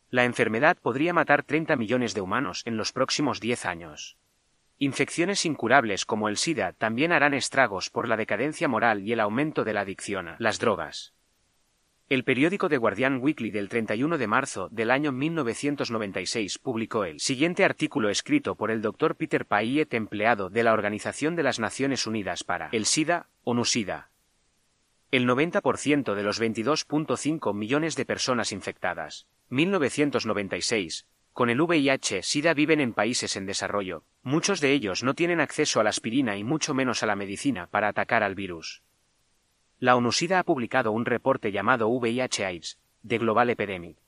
Speaker 1: La enfermedad podría matar 30 millones de humanos en los próximos 10 años. Infecciones incurables como el SIDA también harán estragos por la decadencia moral y el aumento de la adicción a las drogas. El periódico The Guardian Weekly del 31 de marzo del año 1996 publicó el siguiente artículo escrito por el Dr. Peter Payet, empleado de la Organización de las Naciones Unidas para el SIDA, ONU-SIDA. El 90% de los 22.5 millones de personas infectadas, 1996, con el VIH-Sida viven en países en desarrollo. Muchos de ellos no tienen acceso a la aspirina y mucho menos a la medicina para atacar al virus. La ONU-SIDA ha publicado un reporte llamado VIH-AIDS, de Global Epidemic.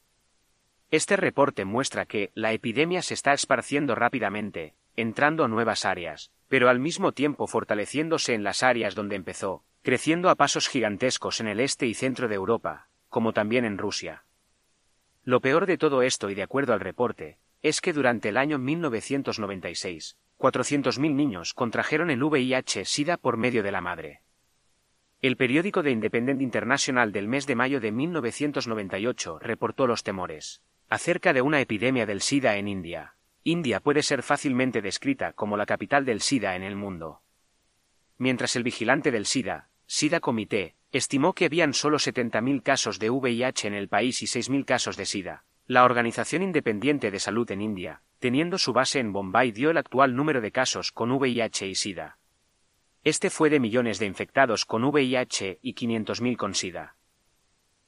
Speaker 1: Este reporte muestra que la epidemia se está esparciendo rápidamente, entrando a nuevas áreas, pero al mismo tiempo fortaleciéndose en las áreas donde empezó, creciendo a pasos gigantescos en el este y centro de Europa, como también en Rusia. Lo peor de todo esto, y de acuerdo al reporte, es que durante el año 1996, 400.000 niños contrajeron el VIH-Sida por medio de la madre. El periódico de Independent International del mes de mayo de 1998 reportó los temores acerca de una epidemia del SIDA en India. India puede ser fácilmente descrita como la capital del SIDA en el mundo. Mientras el vigilante del SIDA, SIDA Comité, estimó que habían solo 70.000 casos de VIH en el país y 6.000 casos de SIDA. La Organización Independiente de Salud en India, teniendo su base en Bombay, dio el actual número de casos con VIH y SIDA. Este fue de millones de infectados con VIH y 500.000 con SIDA.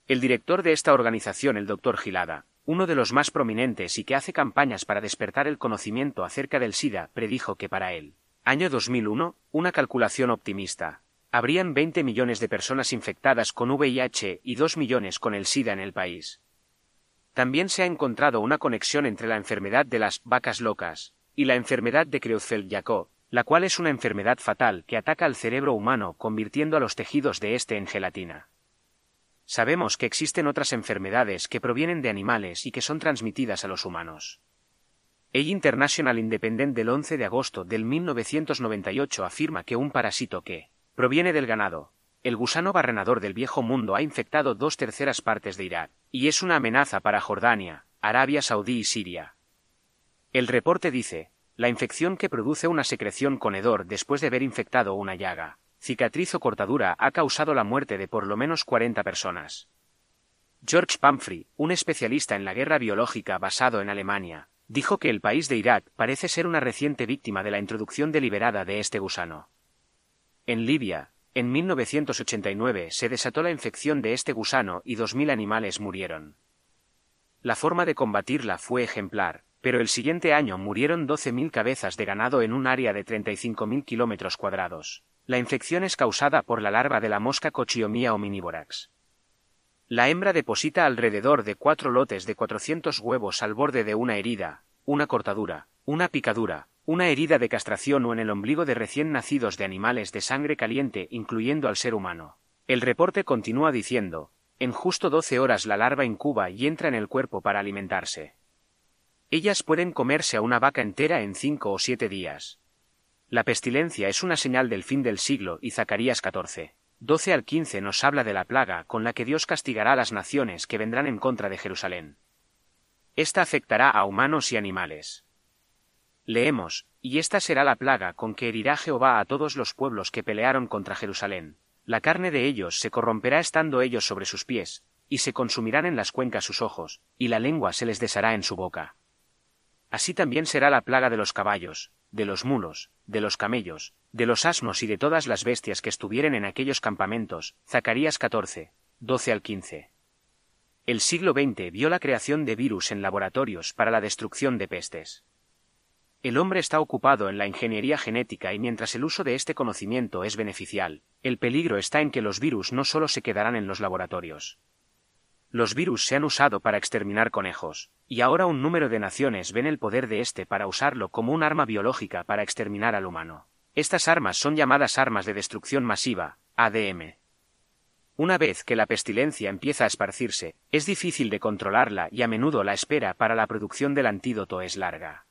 Speaker 1: El director de esta organización, el Dr. Gilada, uno de los más prominentes y que hace campañas para despertar el conocimiento acerca del SIDA, predijo que para él, año 2001, una calculación optimista, habrían 20 millones de personas infectadas con VIH y 2 millones con el SIDA en el país. También se ha encontrado una conexión entre la enfermedad de las vacas locas y la enfermedad de Creutzfeldt-Jakob, la cual es una enfermedad fatal que ataca al cerebro humano convirtiendo a los tejidos de éste en gelatina. Sabemos que existen otras enfermedades que provienen de animales y que son transmitidas a los humanos. El International Independent del 11 de agosto del 1998 afirma que un parásito que proviene del ganado. El gusano barrenador del viejo mundo ha infectado dos terceras partes de Irak, y es una amenaza para Jordania, Arabia Saudí y Siria. El reporte dice, la infección que produce una secreción con hedor después de haber infectado una llaga, cicatriz o cortadura ha causado la muerte de por lo menos 40 personas. George Pumphrey, un especialista en la guerra biológica basado en Alemania, dijo que el país de Irak parece ser una reciente víctima de la introducción deliberada de este gusano. En Libia, en 1989 se desató la infección de este gusano y 2.000 animales murieron. La forma de combatirla fue ejemplar, pero el siguiente año murieron 12.000 cabezas de ganado en un área de 35.000 kilómetros cuadrados. La infección es causada por la larva de la mosca Cochiomia omnivorax. La hembra deposita alrededor de cuatro lotes de 400 huevos al borde de una herida, una cortadura, una picadura, una herida de castración o en el ombligo de recién nacidos de animales de sangre caliente, incluyendo al ser humano. El reporte continúa diciendo, en justo 12 horas la larva incuba y entra en el cuerpo para alimentarse. Ellas pueden comerse a una vaca entera en cinco o siete días. La pestilencia es una señal del fin del siglo y Zacarías 14. 12 al 15 nos habla de la plaga con la que Dios castigará a las naciones que vendrán en contra de Jerusalén. Esta afectará a humanos y animales. Leemos, y esta será la plaga con que herirá Jehová a todos los pueblos que pelearon contra Jerusalén. La carne de ellos se corromperá estando ellos sobre sus pies, y se consumirán en las cuencas sus ojos, y la lengua se les deshará en su boca. Así también será la plaga de los caballos, de los mulos, de los camellos, de los asnos y de todas las bestias que estuvieren en aquellos campamentos. Zacarías 14, 12 al 15. El siglo XX vio la creación de virus en laboratorios para la destrucción de pestes. El hombre está ocupado en la ingeniería genética y mientras el uso de este conocimiento es beneficial, el peligro está en que los virus no solo se quedarán en los laboratorios. Los virus se han usado para exterminar conejos, y ahora un número de naciones ven el poder de este para usarlo como un arma biológica para exterminar al humano. Estas armas son llamadas armas de destrucción masiva, ADM. Una vez que la pestilencia empieza a esparcirse, es difícil de controlarla y a menudo la espera para la producción del antídoto es larga.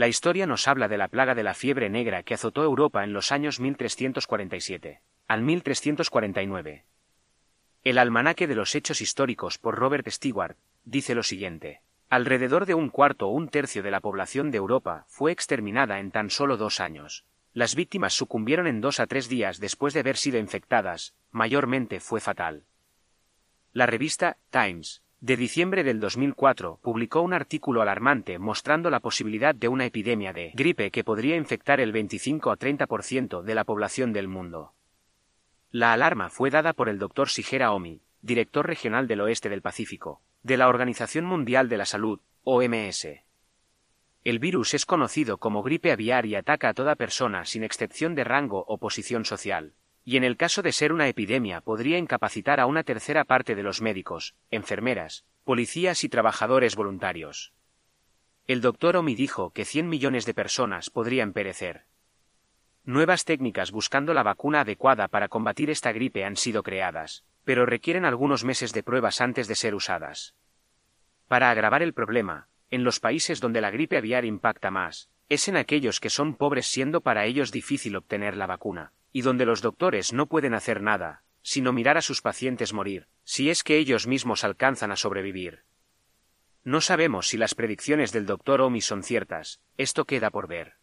Speaker 1: La historia nos habla de la plaga de la fiebre negra que azotó Europa en los años 1347 al 1349. El almanaque de los hechos históricos por Robert Stewart dice lo siguiente. Alrededor de un cuarto o un tercio de la población de Europa fue exterminada en tan solo dos años. Las víctimas sucumbieron en dos a tres días después de haber sido infectadas, mayormente fue fatal. La revista Times, de diciembre del 2004, publicó un artículo alarmante mostrando la posibilidad de una epidemia de gripe que podría infectar el 25 a 30% de la población del mundo. La alarma fue dada por el Dr. Shigeru Omi, director regional del oeste del Pacífico, de la Organización Mundial de la Salud, OMS. El virus es conocido como gripe aviar y ataca a toda persona sin excepción de rango o posición social, y en el caso de ser una epidemia podría incapacitar a una tercera parte de los médicos, enfermeras, policías y trabajadores voluntarios. El doctor Omi dijo que 100 millones de personas podrían perecer. Nuevas técnicas buscando la vacuna adecuada para combatir esta gripe han sido creadas, pero requieren algunos meses de pruebas antes de ser usadas. Para agravar el problema, en los países donde la gripe aviar impacta más, es en aquellos que son pobres siendo para ellos difícil obtener la vacuna, y donde los doctores no pueden hacer nada, sino mirar a sus pacientes morir, si es que ellos mismos alcanzan a sobrevivir. No sabemos si las predicciones del doctor Omi son ciertas, esto queda por ver.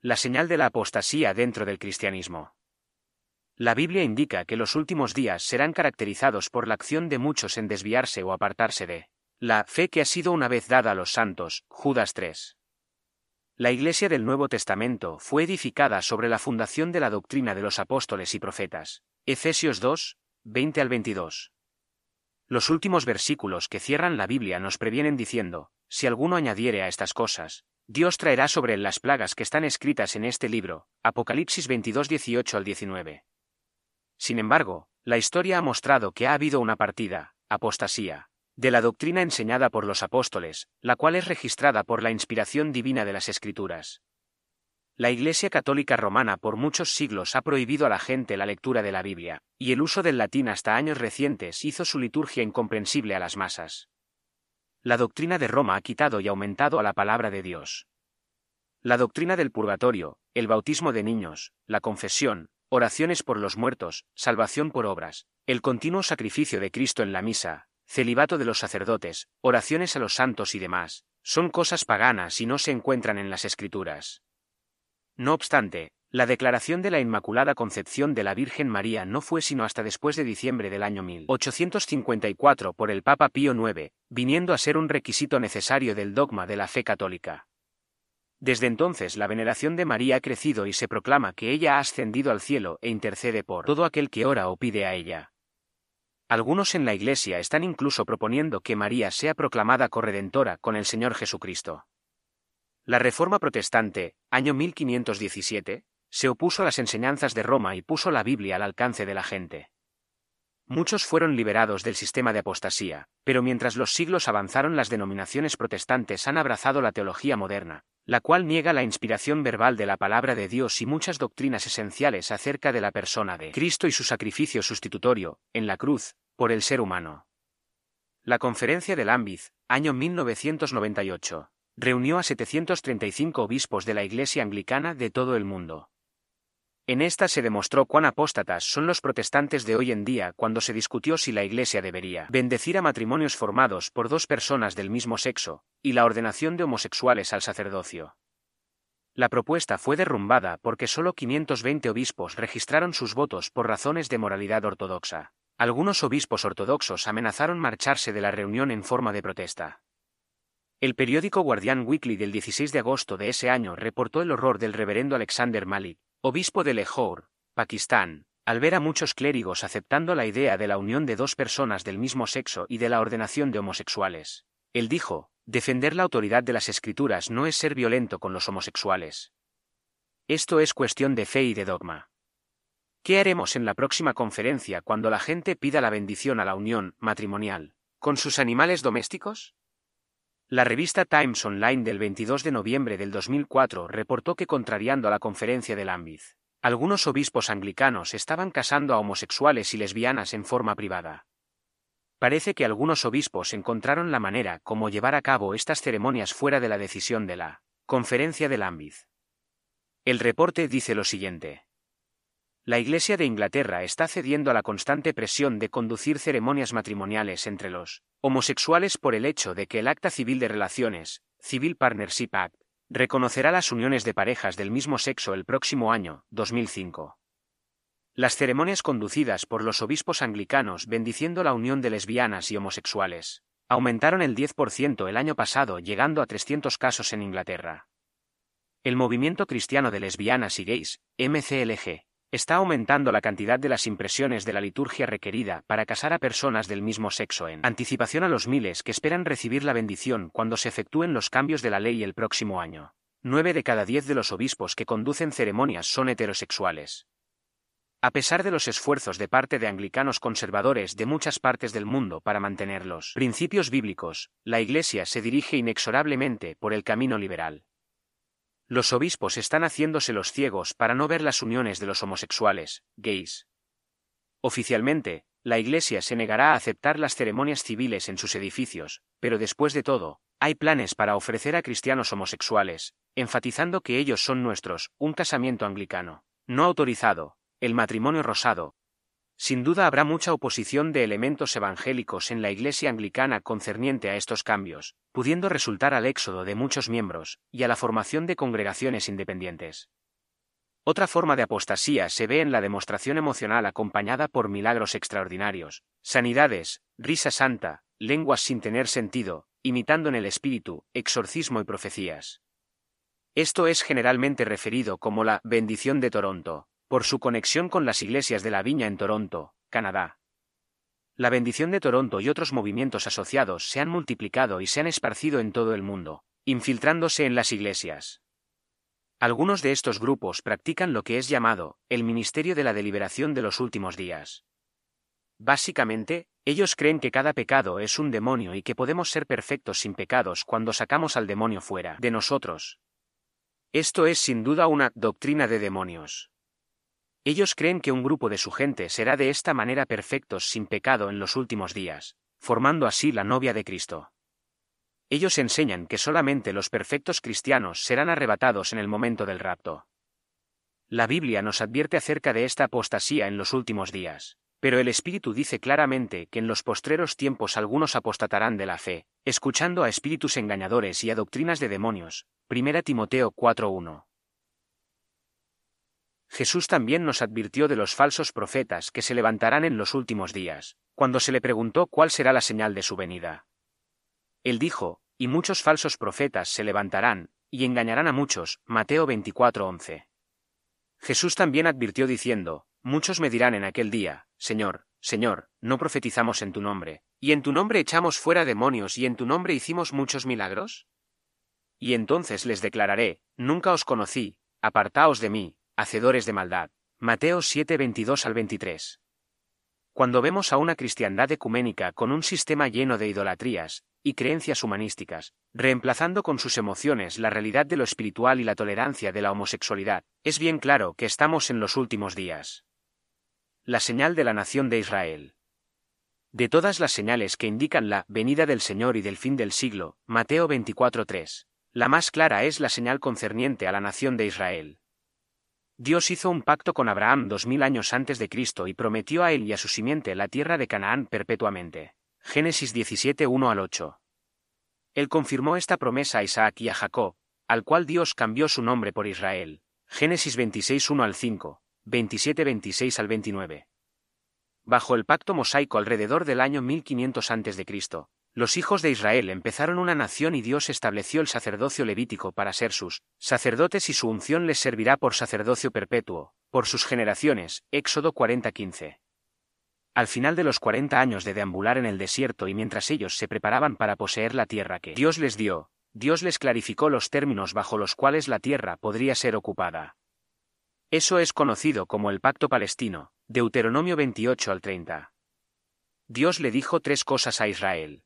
Speaker 1: La señal de la apostasía dentro del cristianismo. La Biblia indica que los últimos días serán caracterizados por la acción de muchos en desviarse o apartarse de la fe que ha sido una vez dada a los santos, Judas 3. La Iglesia del Nuevo Testamento fue edificada sobre la fundación de la doctrina de los apóstoles y profetas. Efesios 2, 20 al 22. Los últimos versículos que cierran la Biblia nos previenen diciendo, si alguno añadiere a estas cosas, Dios traerá sobre él las plagas que están escritas en este libro. Apocalipsis 22, 18 al 19. Sin embargo, la historia ha mostrado que ha habido una partida, apostasía, de la doctrina enseñada por los apóstoles, la cual es registrada por la inspiración divina de las Escrituras. La Iglesia Católica Romana por muchos siglos ha prohibido a la gente la lectura de la Biblia, y el uso del latín hasta años recientes hizo su liturgia incomprensible a las masas. La doctrina de Roma ha quitado y aumentado a la palabra de Dios. La doctrina del purgatorio, el bautismo de niños, la confesión, oraciones por los muertos, salvación por obras, el continuo sacrificio de Cristo en la misa, celibato de los sacerdotes, oraciones a los santos y demás, son cosas paganas y no se encuentran en las Escrituras. No obstante, la declaración de la Inmaculada Concepción de la Virgen María no fue sino hasta después de diciembre del año 1854 por el Papa Pío IX, viniendo a ser un requisito necesario del dogma de la fe católica. Desde entonces la veneración de María ha crecido y se proclama que ella ha ascendido al cielo e intercede por todo aquel que ora o pide a ella. Algunos en la Iglesia están incluso proponiendo que María sea proclamada corredentora con el Señor Jesucristo. La Reforma Protestante, año 1517, se opuso a las enseñanzas de Roma y puso la Biblia al alcance de la gente. Muchos fueron liberados del sistema de apostasía, pero mientras los siglos avanzaron las denominaciones protestantes han abrazado la teología moderna, la cual niega la inspiración verbal de la palabra de Dios y muchas doctrinas esenciales acerca de la persona de Cristo y su sacrificio sustitutorio, en la cruz, por el ser humano. La Conferencia de Lambeth, año 1998, reunió a 735 obispos de la Iglesia Anglicana de todo el mundo. En esta se demostró cuán apóstatas son los protestantes de hoy en día cuando se discutió si la Iglesia debería bendecir a matrimonios formados por dos personas del mismo sexo, y la ordenación de homosexuales al sacerdocio. La propuesta fue derrumbada porque solo 520 obispos registraron sus votos por razones de moralidad ortodoxa. Algunos obispos ortodoxos amenazaron marcharse de la reunión en forma de protesta. El periódico Guardian Weekly del 16 de agosto de ese año reportó el horror del reverendo Alexander Malik, obispo de Lahore, Pakistán, al ver a muchos clérigos aceptando la idea de la unión de dos personas del mismo sexo y de la ordenación de homosexuales. Él dijo, defender la autoridad de las escrituras no es ser violento con los homosexuales. Esto es cuestión de fe y de dogma. ¿Qué haremos en la próxima conferencia cuando la gente pida la bendición a la unión matrimonial con sus animales domésticos? La revista Times Online del 22 de noviembre del 2004 reportó que contrariando a la conferencia de Lambeth, algunos obispos anglicanos estaban casando a homosexuales y lesbianas en forma privada. Parece que algunos obispos encontraron la manera como llevar a cabo estas ceremonias fuera de la decisión de la conferencia de Lambeth. El reporte dice lo siguiente. La Iglesia de Inglaterra está cediendo a la constante presión de conducir ceremonias matrimoniales entre los homosexuales por el hecho de que el Acta Civil de Relaciones, Civil Partnership Act, reconocerá las uniones de parejas del mismo sexo el próximo año, 2005. Las ceremonias conducidas por los obispos anglicanos bendiciendo la unión de lesbianas y homosexuales aumentaron el 10% el año pasado llegando a 300 casos en Inglaterra. El movimiento cristiano de lesbianas y gays, MCLG, Está aumentando la cantidad de las impresiones de la liturgia requerida para casar a personas del mismo sexo en anticipación a los miles que esperan recibir la bendición cuando se efectúen los cambios de la ley el próximo año. Nueve de cada diez de los obispos que conducen ceremonias son heterosexuales. A pesar de los esfuerzos de parte de anglicanos conservadores de muchas partes del mundo para mantener los principios bíblicos, la Iglesia se dirige inexorablemente por el camino liberal. Los obispos están haciéndose los ciegos para no ver las uniones de los homosexuales, gays. Oficialmente, la Iglesia se negará a aceptar las ceremonias civiles en sus edificios, pero después de todo, hay planes para ofrecer a cristianos homosexuales, enfatizando que ellos son nuestros, un casamiento anglicano, no autorizado, el matrimonio rosado, sin duda habrá mucha oposición de elementos evangélicos en la Iglesia anglicana concerniente a estos cambios, pudiendo resultar al éxodo de muchos miembros y a la formación de congregaciones independientes. Otra forma de apostasía se ve en la demostración emocional acompañada por milagros extraordinarios, sanidades, risa santa, lenguas sin tener sentido, imitando en el espíritu, exorcismo y profecías. Esto es generalmente referido como la bendición de Toronto, por su conexión con las iglesias de la Viña en Toronto, Canadá. La bendición de Toronto y otros movimientos asociados se han multiplicado y se han esparcido en todo el mundo, infiltrándose en las iglesias. Algunos de estos grupos practican lo que es llamado el Ministerio de la Deliberación de los Últimos Días. Básicamente, ellos creen que cada pecado es un demonio y que podemos ser perfectos sin pecados cuando sacamos al demonio fuera de nosotros. Esto es sin duda una doctrina de demonios. Ellos creen que un grupo de su gente será de esta manera perfectos sin pecado en los últimos días, formando así la novia de Cristo. Ellos enseñan que solamente los perfectos cristianos serán arrebatados en el momento del rapto. La Biblia nos advierte acerca de esta apostasía en los últimos días, pero el Espíritu dice claramente que en los postreros tiempos algunos apostatarán de la fe, escuchando a espíritus engañadores y a doctrinas de demonios. 1 Timoteo 4.1. Jesús también nos advirtió de los falsos profetas que se levantarán en los últimos días, cuando se le preguntó cuál será la señal de su venida. Él dijo, y muchos falsos profetas se levantarán, y engañarán a muchos. Mateo 24:11. Jesús también advirtió diciendo, Muchos me dirán en aquel día, Señor, Señor, no profetizamos en tu nombre, y en tu nombre echamos fuera demonios y en tu nombre hicimos muchos milagros? Y entonces les declararé, Nunca os conocí, apartaos de mí, hacedores de maldad. Mateo 7, 22 al 23. Cuando vemos a una cristiandad ecuménica con un sistema lleno de idolatrías y creencias humanísticas, reemplazando con sus emociones la realidad de lo espiritual y la tolerancia de la homosexualidad, es bien claro que estamos en los últimos días. La señal de la nación de Israel. De todas las señales que indican la venida del Señor y del fin del siglo, Mateo 24:3, la más clara es la señal concerniente a la nación de Israel. Dios hizo un pacto con Abraham dos mil años antes de Cristo y prometió a él y a su simiente la tierra de Canaán perpetuamente. Génesis 17, 1 al 8. Él confirmó esta promesa a Isaac y a Jacob, al cual Dios cambió su nombre por Israel. Génesis 26, 1 al 5, 27, 26 al 29. Bajo el pacto mosaico alrededor del año 1500 a.C., los hijos de Israel empezaron una nación y Dios estableció el sacerdocio levítico para ser sus sacerdotes y su unción les servirá por sacerdocio perpetuo, por sus generaciones. Éxodo 40:15. Al final de los 40 años de deambular en el desierto y mientras ellos se preparaban para poseer la tierra que Dios les dio, Dios les clarificó los términos bajo los cuales la tierra podría ser ocupada. Eso es conocido como el Pacto Palestino, Deuteronomio 28 al 30. Dios le dijo tres cosas a Israel.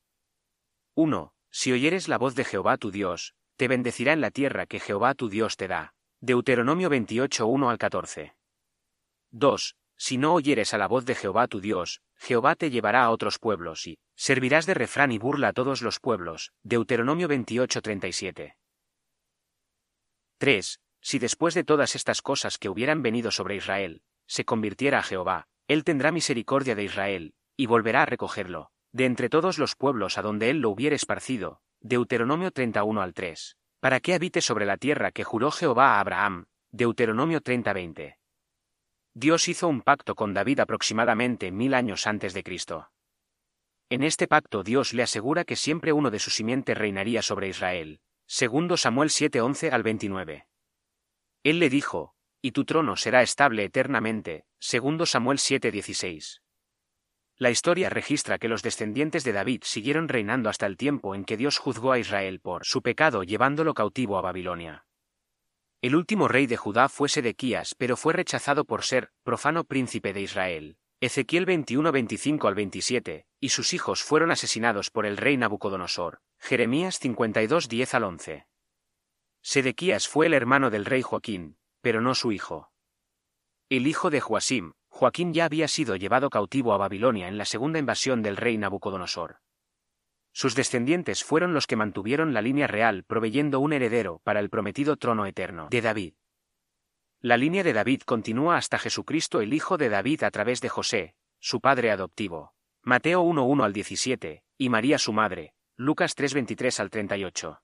Speaker 1: 1. Si oyeres la voz de Jehová tu Dios, te bendecirá en la tierra que Jehová tu Dios te da. Deuteronomio 28 1 al 14. 2. Si no oyeres a la voz de Jehová tu Dios, Jehová te llevará a otros pueblos y servirás de refrán y burla a todos los pueblos. Deuteronomio 28 37. 3. Si después de todas estas cosas que hubieran venido sobre Israel, se convirtiera a Jehová, él tendrá misericordia de Israel, y volverá a recogerlo, de entre todos los pueblos a donde él lo hubiere esparcido, Deuteronomio 31 al 3, para que habite sobre la tierra que juró Jehová a Abraham, Deuteronomio 30-20. Dios hizo un pacto con David aproximadamente mil años antes de Cristo. En este pacto Dios le asegura que siempre uno de su simiente reinaría sobre Israel. Segundo Samuel 7:11 al 29. Él le dijo, y tu trono será estable eternamente. Segundo Samuel 7:16. La historia registra que los descendientes de David siguieron reinando hasta el tiempo en que Dios juzgó a Israel por su pecado llevándolo cautivo a Babilonia. El último rey de Judá fue Sedequías, pero fue rechazado por ser profano príncipe de Israel. Ezequiel 21 25 al 27, y sus hijos fueron asesinados por el rey Nabucodonosor. Jeremías 52 10 al 11. Sedequías fue el hermano del rey Joaquín, pero no su hijo. El hijo de Joasim, Joaquín ya había sido llevado cautivo a Babilonia en la segunda invasión del rey Nabucodonosor. Sus descendientes fueron los que mantuvieron la línea real proveyendo un heredero para el prometido trono eterno de David. La línea de David continúa hasta Jesucristo el Hijo de David a través de José, su padre adoptivo. Mateo 1.1 al 17, y María su madre, Lucas 3.23 al 38.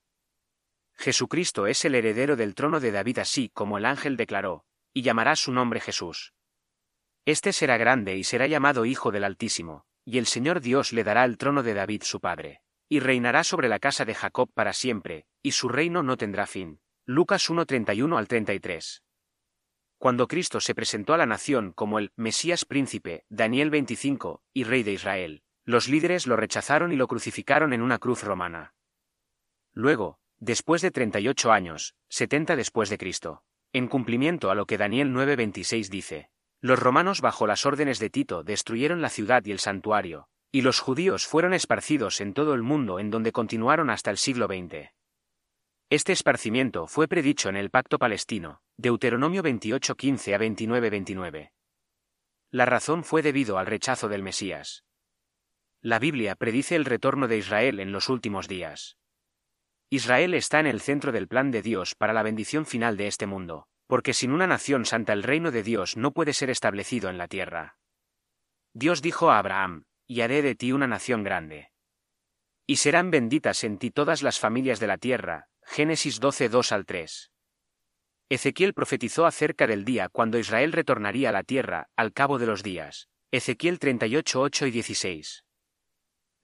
Speaker 1: Jesucristo es el heredero del trono de David así como el ángel declaró, y llamará su nombre Jesús. Este será grande y será llamado Hijo del Altísimo, y el Señor Dios le dará el trono de David su padre. Y reinará sobre la casa de Jacob para siempre, y su reino no tendrá fin. Lucas 1.31 al 33. Cuando Cristo se presentó a la nación como el Mesías príncipe, Daniel 25, y rey de Israel, los líderes lo rechazaron y lo crucificaron en una cruz romana. Luego, después de 38 años, 70 después de Cristo, en cumplimiento a lo que Daniel 9:26 dice, los romanos bajo las órdenes de Tito destruyeron la ciudad y el santuario, y los judíos fueron esparcidos en todo el mundo en donde continuaron hasta el siglo XX. Este esparcimiento fue predicho en el Pacto Palestino, Deuteronomio 28:15 a 29:29. La razón fue debido al rechazo del Mesías. La Biblia predice el retorno de Israel en los últimos días. Israel está en el centro del plan de Dios para la bendición final de este mundo porque sin una nación santa el reino de Dios no puede ser establecido en la tierra. Dios dijo a Abraham, y haré de ti una nación grande. Y serán benditas en ti todas las familias de la tierra. Génesis 12 2 al 3. Ezequiel profetizó acerca del día cuando Israel retornaría a la tierra, al cabo de los días. Ezequiel 38 8 y 16.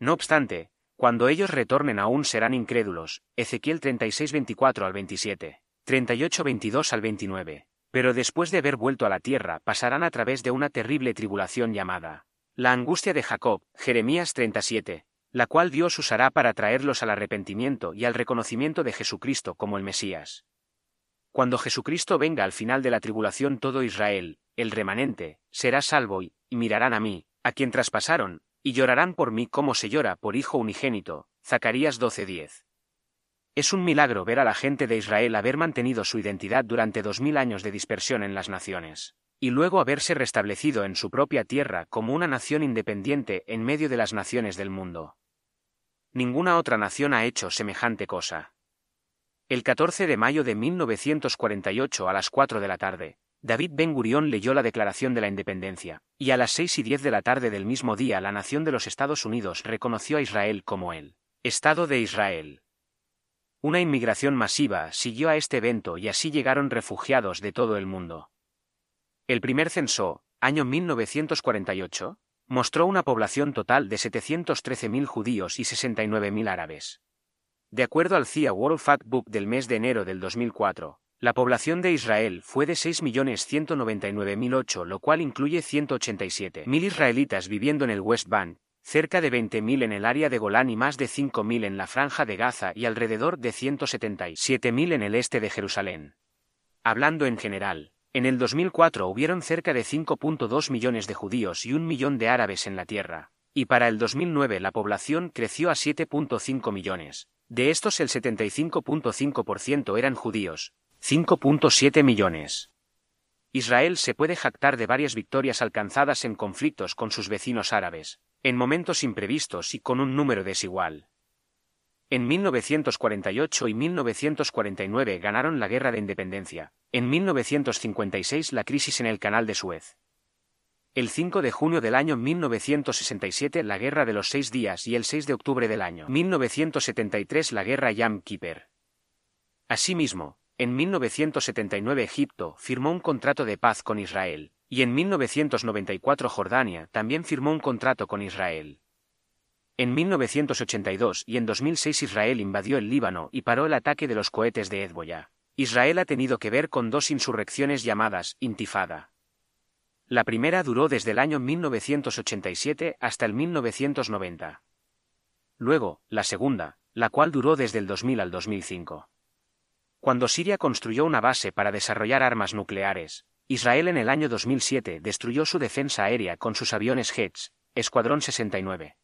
Speaker 1: No obstante, cuando ellos retornen aún serán incrédulos. Ezequiel 36 24 al 27. 38-22 al 29. Pero después de haber vuelto a la tierra pasarán a través de una terrible tribulación llamada la angustia de Jacob, Jeremías 37, la cual Dios usará para traerlos al arrepentimiento y al reconocimiento de Jesucristo como el Mesías. Cuando Jesucristo venga al final de la tribulación todo Israel, el remanente, será salvo y, y mirarán a mí, a quien traspasaron, y llorarán por mí como se llora por hijo unigénito. Zacarías 12:10. Es un milagro ver a la gente de Israel haber mantenido su identidad durante dos mil años de dispersión en las naciones, y luego haberse restablecido en su propia tierra como una nación independiente en medio de las naciones del mundo. Ninguna otra nación ha hecho semejante cosa. El 14 de mayo de 1948 a las 4 de la tarde, David Ben Gurión leyó la Declaración de la Independencia, y a las 6 y 10 de la tarde del mismo día la nación de los Estados Unidos reconoció a Israel como el Estado de Israel. Una inmigración masiva siguió a este evento y así llegaron refugiados de todo el mundo. El primer censo, año 1948, mostró una población total de 713.000 judíos y 69.000 árabes. De acuerdo al CIA World Factbook del mes de enero del 2004, la población de Israel fue de 6.199.008, lo cual incluye 187.000 israelitas viviendo en el West Bank, cerca de 20.000 en el área de Golán y más de 5.000 en la franja de Gaza y alrededor de 177.000 en el este de Jerusalén. Hablando en general, En el 2004 hubieron cerca de 5.2 millones de judíos y un millón de árabes en la tierra, y para el 2009 la población creció a 7.5 millones. De estos el 75.5% eran judíos, 5.7 millones. Israel se puede jactar de varias victorias alcanzadas en conflictos con sus vecinos árabes, en momentos imprevistos y con un número desigual. En 1948 y 1949 ganaron la Guerra de Independencia, en 1956 la crisis en el Canal de Suez. El 5 de junio del año 1967 la Guerra de los Seis Días y el 6 de octubre del año 1973 la Guerra Yam Kippur. Asimismo, en 1979 Egipto firmó un contrato de paz con Israel, y en 1994 Jordania también firmó un contrato con Israel. En 1982 y en 2006 Israel invadió el Líbano y paró el ataque de los cohetes de Hezbollah. Israel ha tenido que ver con dos insurrecciones llamadas Intifada. La primera duró desde el año 1987 hasta el 1990. Luego, la segunda, la cual duró desde el 2000 al 2005. Cuando Siria construyó una base para desarrollar armas nucleares, Israel en el año 2007 destruyó su defensa aérea con sus aviones Hedge, Escuadrón 69.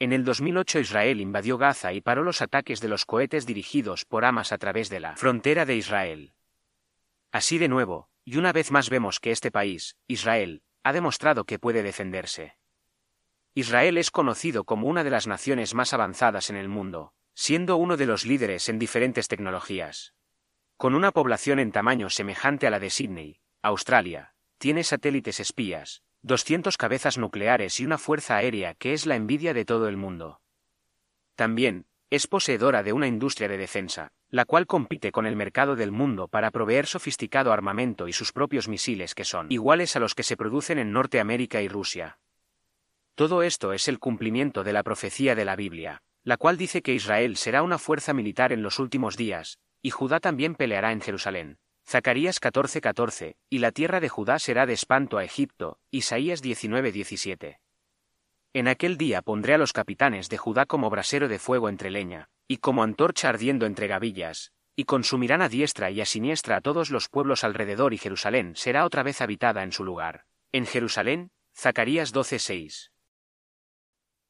Speaker 1: En el 2008 Israel invadió Gaza y paró los ataques de los cohetes dirigidos por Hamas a través de la frontera de Israel. Así de nuevo, y una vez más vemos que este país, Israel, ha demostrado que puede defenderse. Israel es conocido como una de las naciones más avanzadas en el mundo, siendo uno de los líderes en diferentes tecnologías. Con una población en tamaño semejante a la de Sydney, Australia, tiene satélites espías, 200 cabezas nucleares y una fuerza aérea que es la envidia de todo el mundo. También, es poseedora de una industria de defensa, la cual compite con el mercado del mundo para proveer sofisticado armamento y sus propios misiles que son iguales a los que se producen en Norteamérica y Rusia. Todo esto es el cumplimiento de la profecía de la Biblia, la cual dice que Israel será una fuerza militar en los últimos días, y Judá también peleará en Jerusalén. Zacarías 14:14, y la tierra de Judá será de espanto a Egipto, Isaías 19:17. En aquel día pondré a los capitanes de Judá como brasero de fuego entre leña, y como antorcha ardiendo entre gavillas, y consumirán a diestra y a siniestra a todos los pueblos alrededor y Jerusalén será otra vez habitada en su lugar. En Jerusalén, Zacarías 12:6.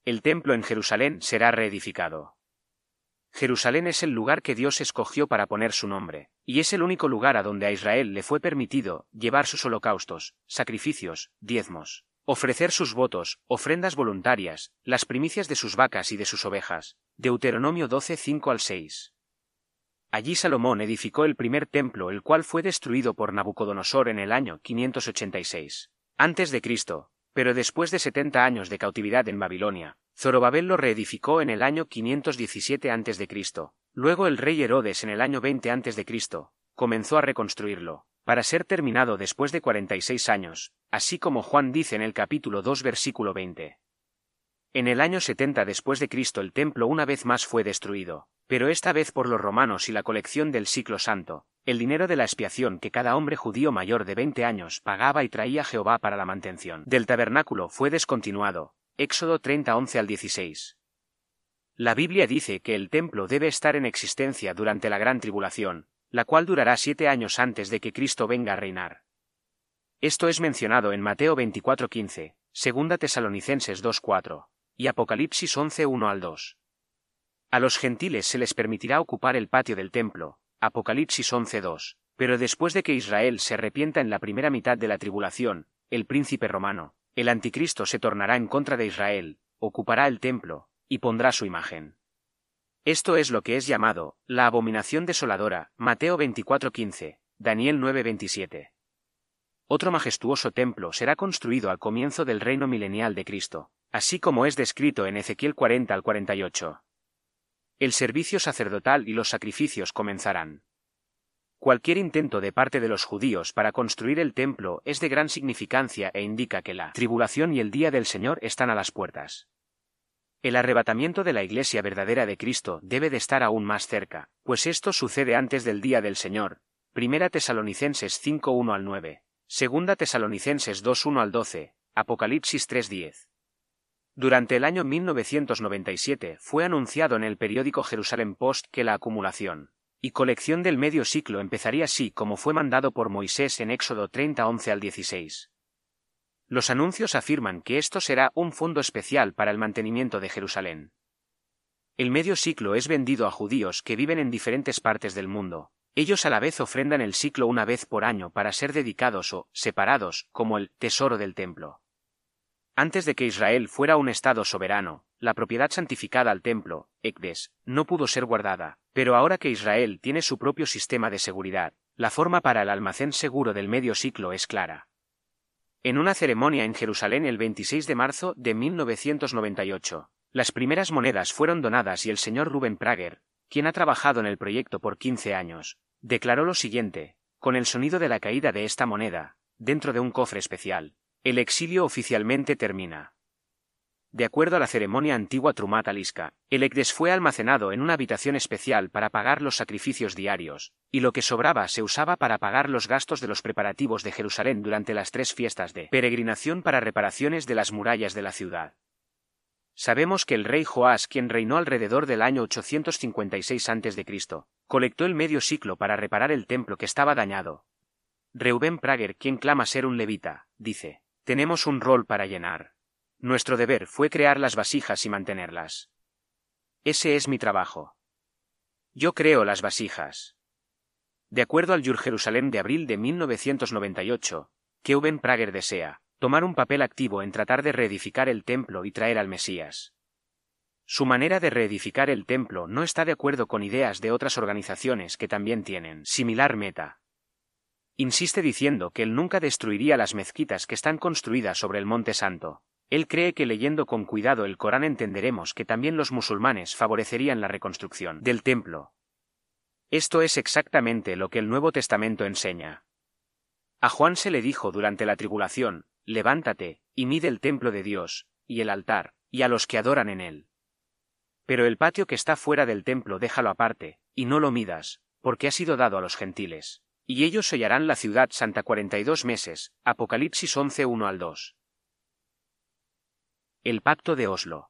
Speaker 1: El templo en Jerusalén será reedificado. Jerusalén es el lugar que Dios escogió para poner su nombre, y es el único lugar a donde a Israel le fue permitido llevar sus holocaustos, sacrificios, diezmos, ofrecer sus votos, ofrendas voluntarias, las primicias de sus vacas y de sus ovejas. Deuteronomio 12, 5 al 6. Allí Salomón edificó el primer templo, el cual fue destruido por Nabucodonosor en el año 586. Antes de Cristo, pero después de setenta años de cautividad en Babilonia, Zorobabel lo reedificó en el año 517 a.C. Luego el rey Herodes en el año 20 a.C. comenzó a reconstruirlo, para ser terminado después de 46 años, así como Juan dice en el capítulo 2 versículo 20. En el año 70 después de Cristo el templo una vez más fue destruido, pero esta vez por los romanos y la colección del ciclo santo, el dinero de la expiación que cada hombre judío mayor de 20 años pagaba y traía Jehová para la mantención del tabernáculo fue descontinuado. Éxodo 30 11 al 16. La Biblia dice que el templo debe estar en existencia durante la gran tribulación, la cual durará siete años antes de que Cristo venga a reinar. Esto es mencionado en Mateo 24:15, Segunda Tesalonicenses 2:4 y Apocalipsis 11 1 al 2. A los gentiles se les permitirá ocupar el patio del templo, Apocalipsis 11.2. Pero después de que Israel se arrepienta en la primera mitad de la tribulación, el príncipe romano, el anticristo se tornará en contra de Israel, ocupará el templo, y pondrá su imagen. Esto es lo que es llamado, la abominación desoladora, Mateo 24.15, Daniel 9.27. Otro majestuoso templo será construido al comienzo del reino milenial de Cristo, así como es descrito en Ezequiel 40 al 48 el servicio sacerdotal y los sacrificios comenzarán. Cualquier intento de parte de los judíos para construir el templo es de gran significancia e indica que la tribulación y el día del Señor están a las puertas. El arrebatamiento de la Iglesia verdadera de Cristo debe de estar aún más cerca, pues esto sucede antes del día del Señor. Primera Tesalonicenses 5.1 al 9. Segunda Tesalonicenses 2.1 al 12. Apocalipsis 3.10. Durante el año 1997 fue anunciado en el periódico Jerusalem Post que la acumulación y colección del medio ciclo empezaría así como fue mandado por Moisés en Éxodo 30 11 al 16. Los anuncios afirman que esto será un fondo especial para el mantenimiento de Jerusalén. El medio ciclo es vendido a judíos que viven en diferentes partes del mundo. Ellos a la vez ofrendan el ciclo una vez por año para ser dedicados o separados como el tesoro del templo. Antes de que Israel fuera un Estado soberano, la propiedad santificada al templo, Ekdes, no pudo ser guardada, pero ahora que Israel tiene su propio sistema de seguridad, la forma para el almacén seguro del medio ciclo es clara. En una ceremonia en Jerusalén el 26 de marzo de 1998, las primeras monedas fueron donadas y el señor Ruben Prager, quien ha trabajado en el proyecto por 15 años, declaró lo siguiente, con el sonido de la caída de esta moneda, dentro de un cofre especial. El exilio oficialmente termina. De acuerdo a la ceremonia antigua Trumat Aliska, el Ekdes fue almacenado en una habitación especial para pagar los sacrificios diarios, y lo que sobraba se usaba para pagar los gastos de los preparativos de Jerusalén durante las tres fiestas de peregrinación para reparaciones de las murallas de la ciudad. Sabemos que el rey Joás, quien reinó alrededor del año 856 a.C., colectó el medio ciclo para reparar el templo que estaba dañado. Reuben Prager, quien clama ser un levita, dice, tenemos un rol para llenar. Nuestro deber fue crear las vasijas y mantenerlas. Ese es mi trabajo. Yo creo las vasijas. De acuerdo al Yur Jerusalén de abril de 1998, Keuben Prager desea, tomar un papel activo en tratar de reedificar el templo y traer al Mesías. Su manera de reedificar el templo no está de acuerdo con ideas de otras organizaciones que también tienen similar meta. Insiste diciendo que él nunca destruiría las mezquitas que están construidas sobre el Monte Santo. Él cree que leyendo con cuidado el Corán entenderemos que también los musulmanes favorecerían la reconstrucción del templo. Esto es exactamente lo que el Nuevo Testamento enseña. A Juan se le dijo durante la tribulación, Levántate, y mide el templo de Dios, y el altar, y a los que adoran en él. Pero el patio que está fuera del templo déjalo aparte, y no lo midas, porque ha sido dado a los gentiles. Y ellos sellarán la ciudad santa cuarenta y dos meses. Apocalipsis 11 1 al 2. El Pacto de Oslo.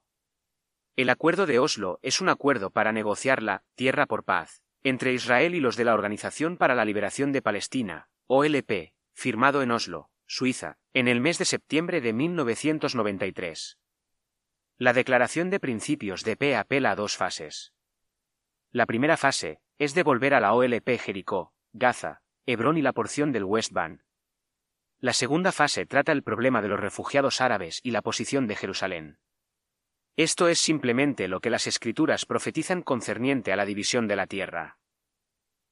Speaker 1: El Acuerdo de Oslo es un acuerdo para negociar la tierra por paz entre Israel y los de la Organización para la Liberación de Palestina, OLP, firmado en Oslo, Suiza, en el mes de septiembre de 1993. La declaración de principios de P apela a dos fases. La primera fase es devolver a la OLP Jericó, Gaza, Hebrón y la porción del West Bank. La segunda fase trata el problema de los refugiados árabes y la posición de Jerusalén. Esto es simplemente lo que las escrituras profetizan concerniente a la división de la tierra.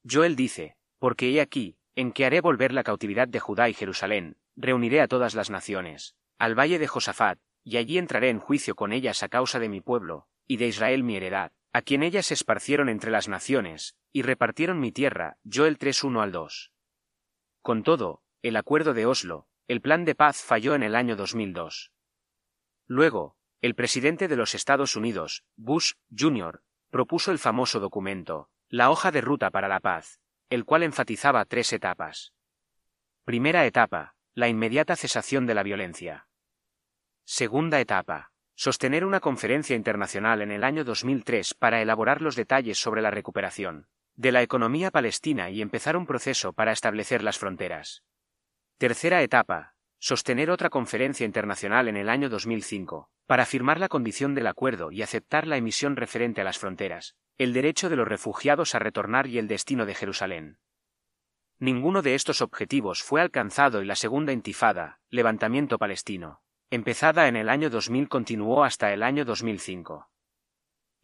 Speaker 1: Joel dice, porque he aquí, en que haré volver la cautividad de Judá y Jerusalén, reuniré a todas las naciones, al valle de Josafat, y allí entraré en juicio con ellas a causa de mi pueblo, y de Israel mi heredad, a quien ellas esparcieron entre las naciones, y repartieron mi tierra, yo el 3-1 al 2. Con todo, el acuerdo de Oslo, el plan de paz falló en el año 2002. Luego, el presidente de los Estados Unidos, Bush Jr., propuso el famoso documento, la hoja de ruta para la paz, el cual enfatizaba tres etapas. Primera etapa, la inmediata cesación de la violencia. Segunda etapa. Sostener una conferencia internacional en el año 2003 para elaborar los detalles sobre la recuperación de la economía palestina y empezar un proceso para establecer las fronteras. Tercera etapa. Sostener otra conferencia internacional en el año 2005 para firmar la condición del acuerdo y aceptar la emisión referente a las fronteras, el derecho de los refugiados a retornar y el destino de Jerusalén. Ninguno de estos objetivos fue alcanzado y la segunda intifada, levantamiento palestino, empezada en el año 2000 continuó hasta el año 2005.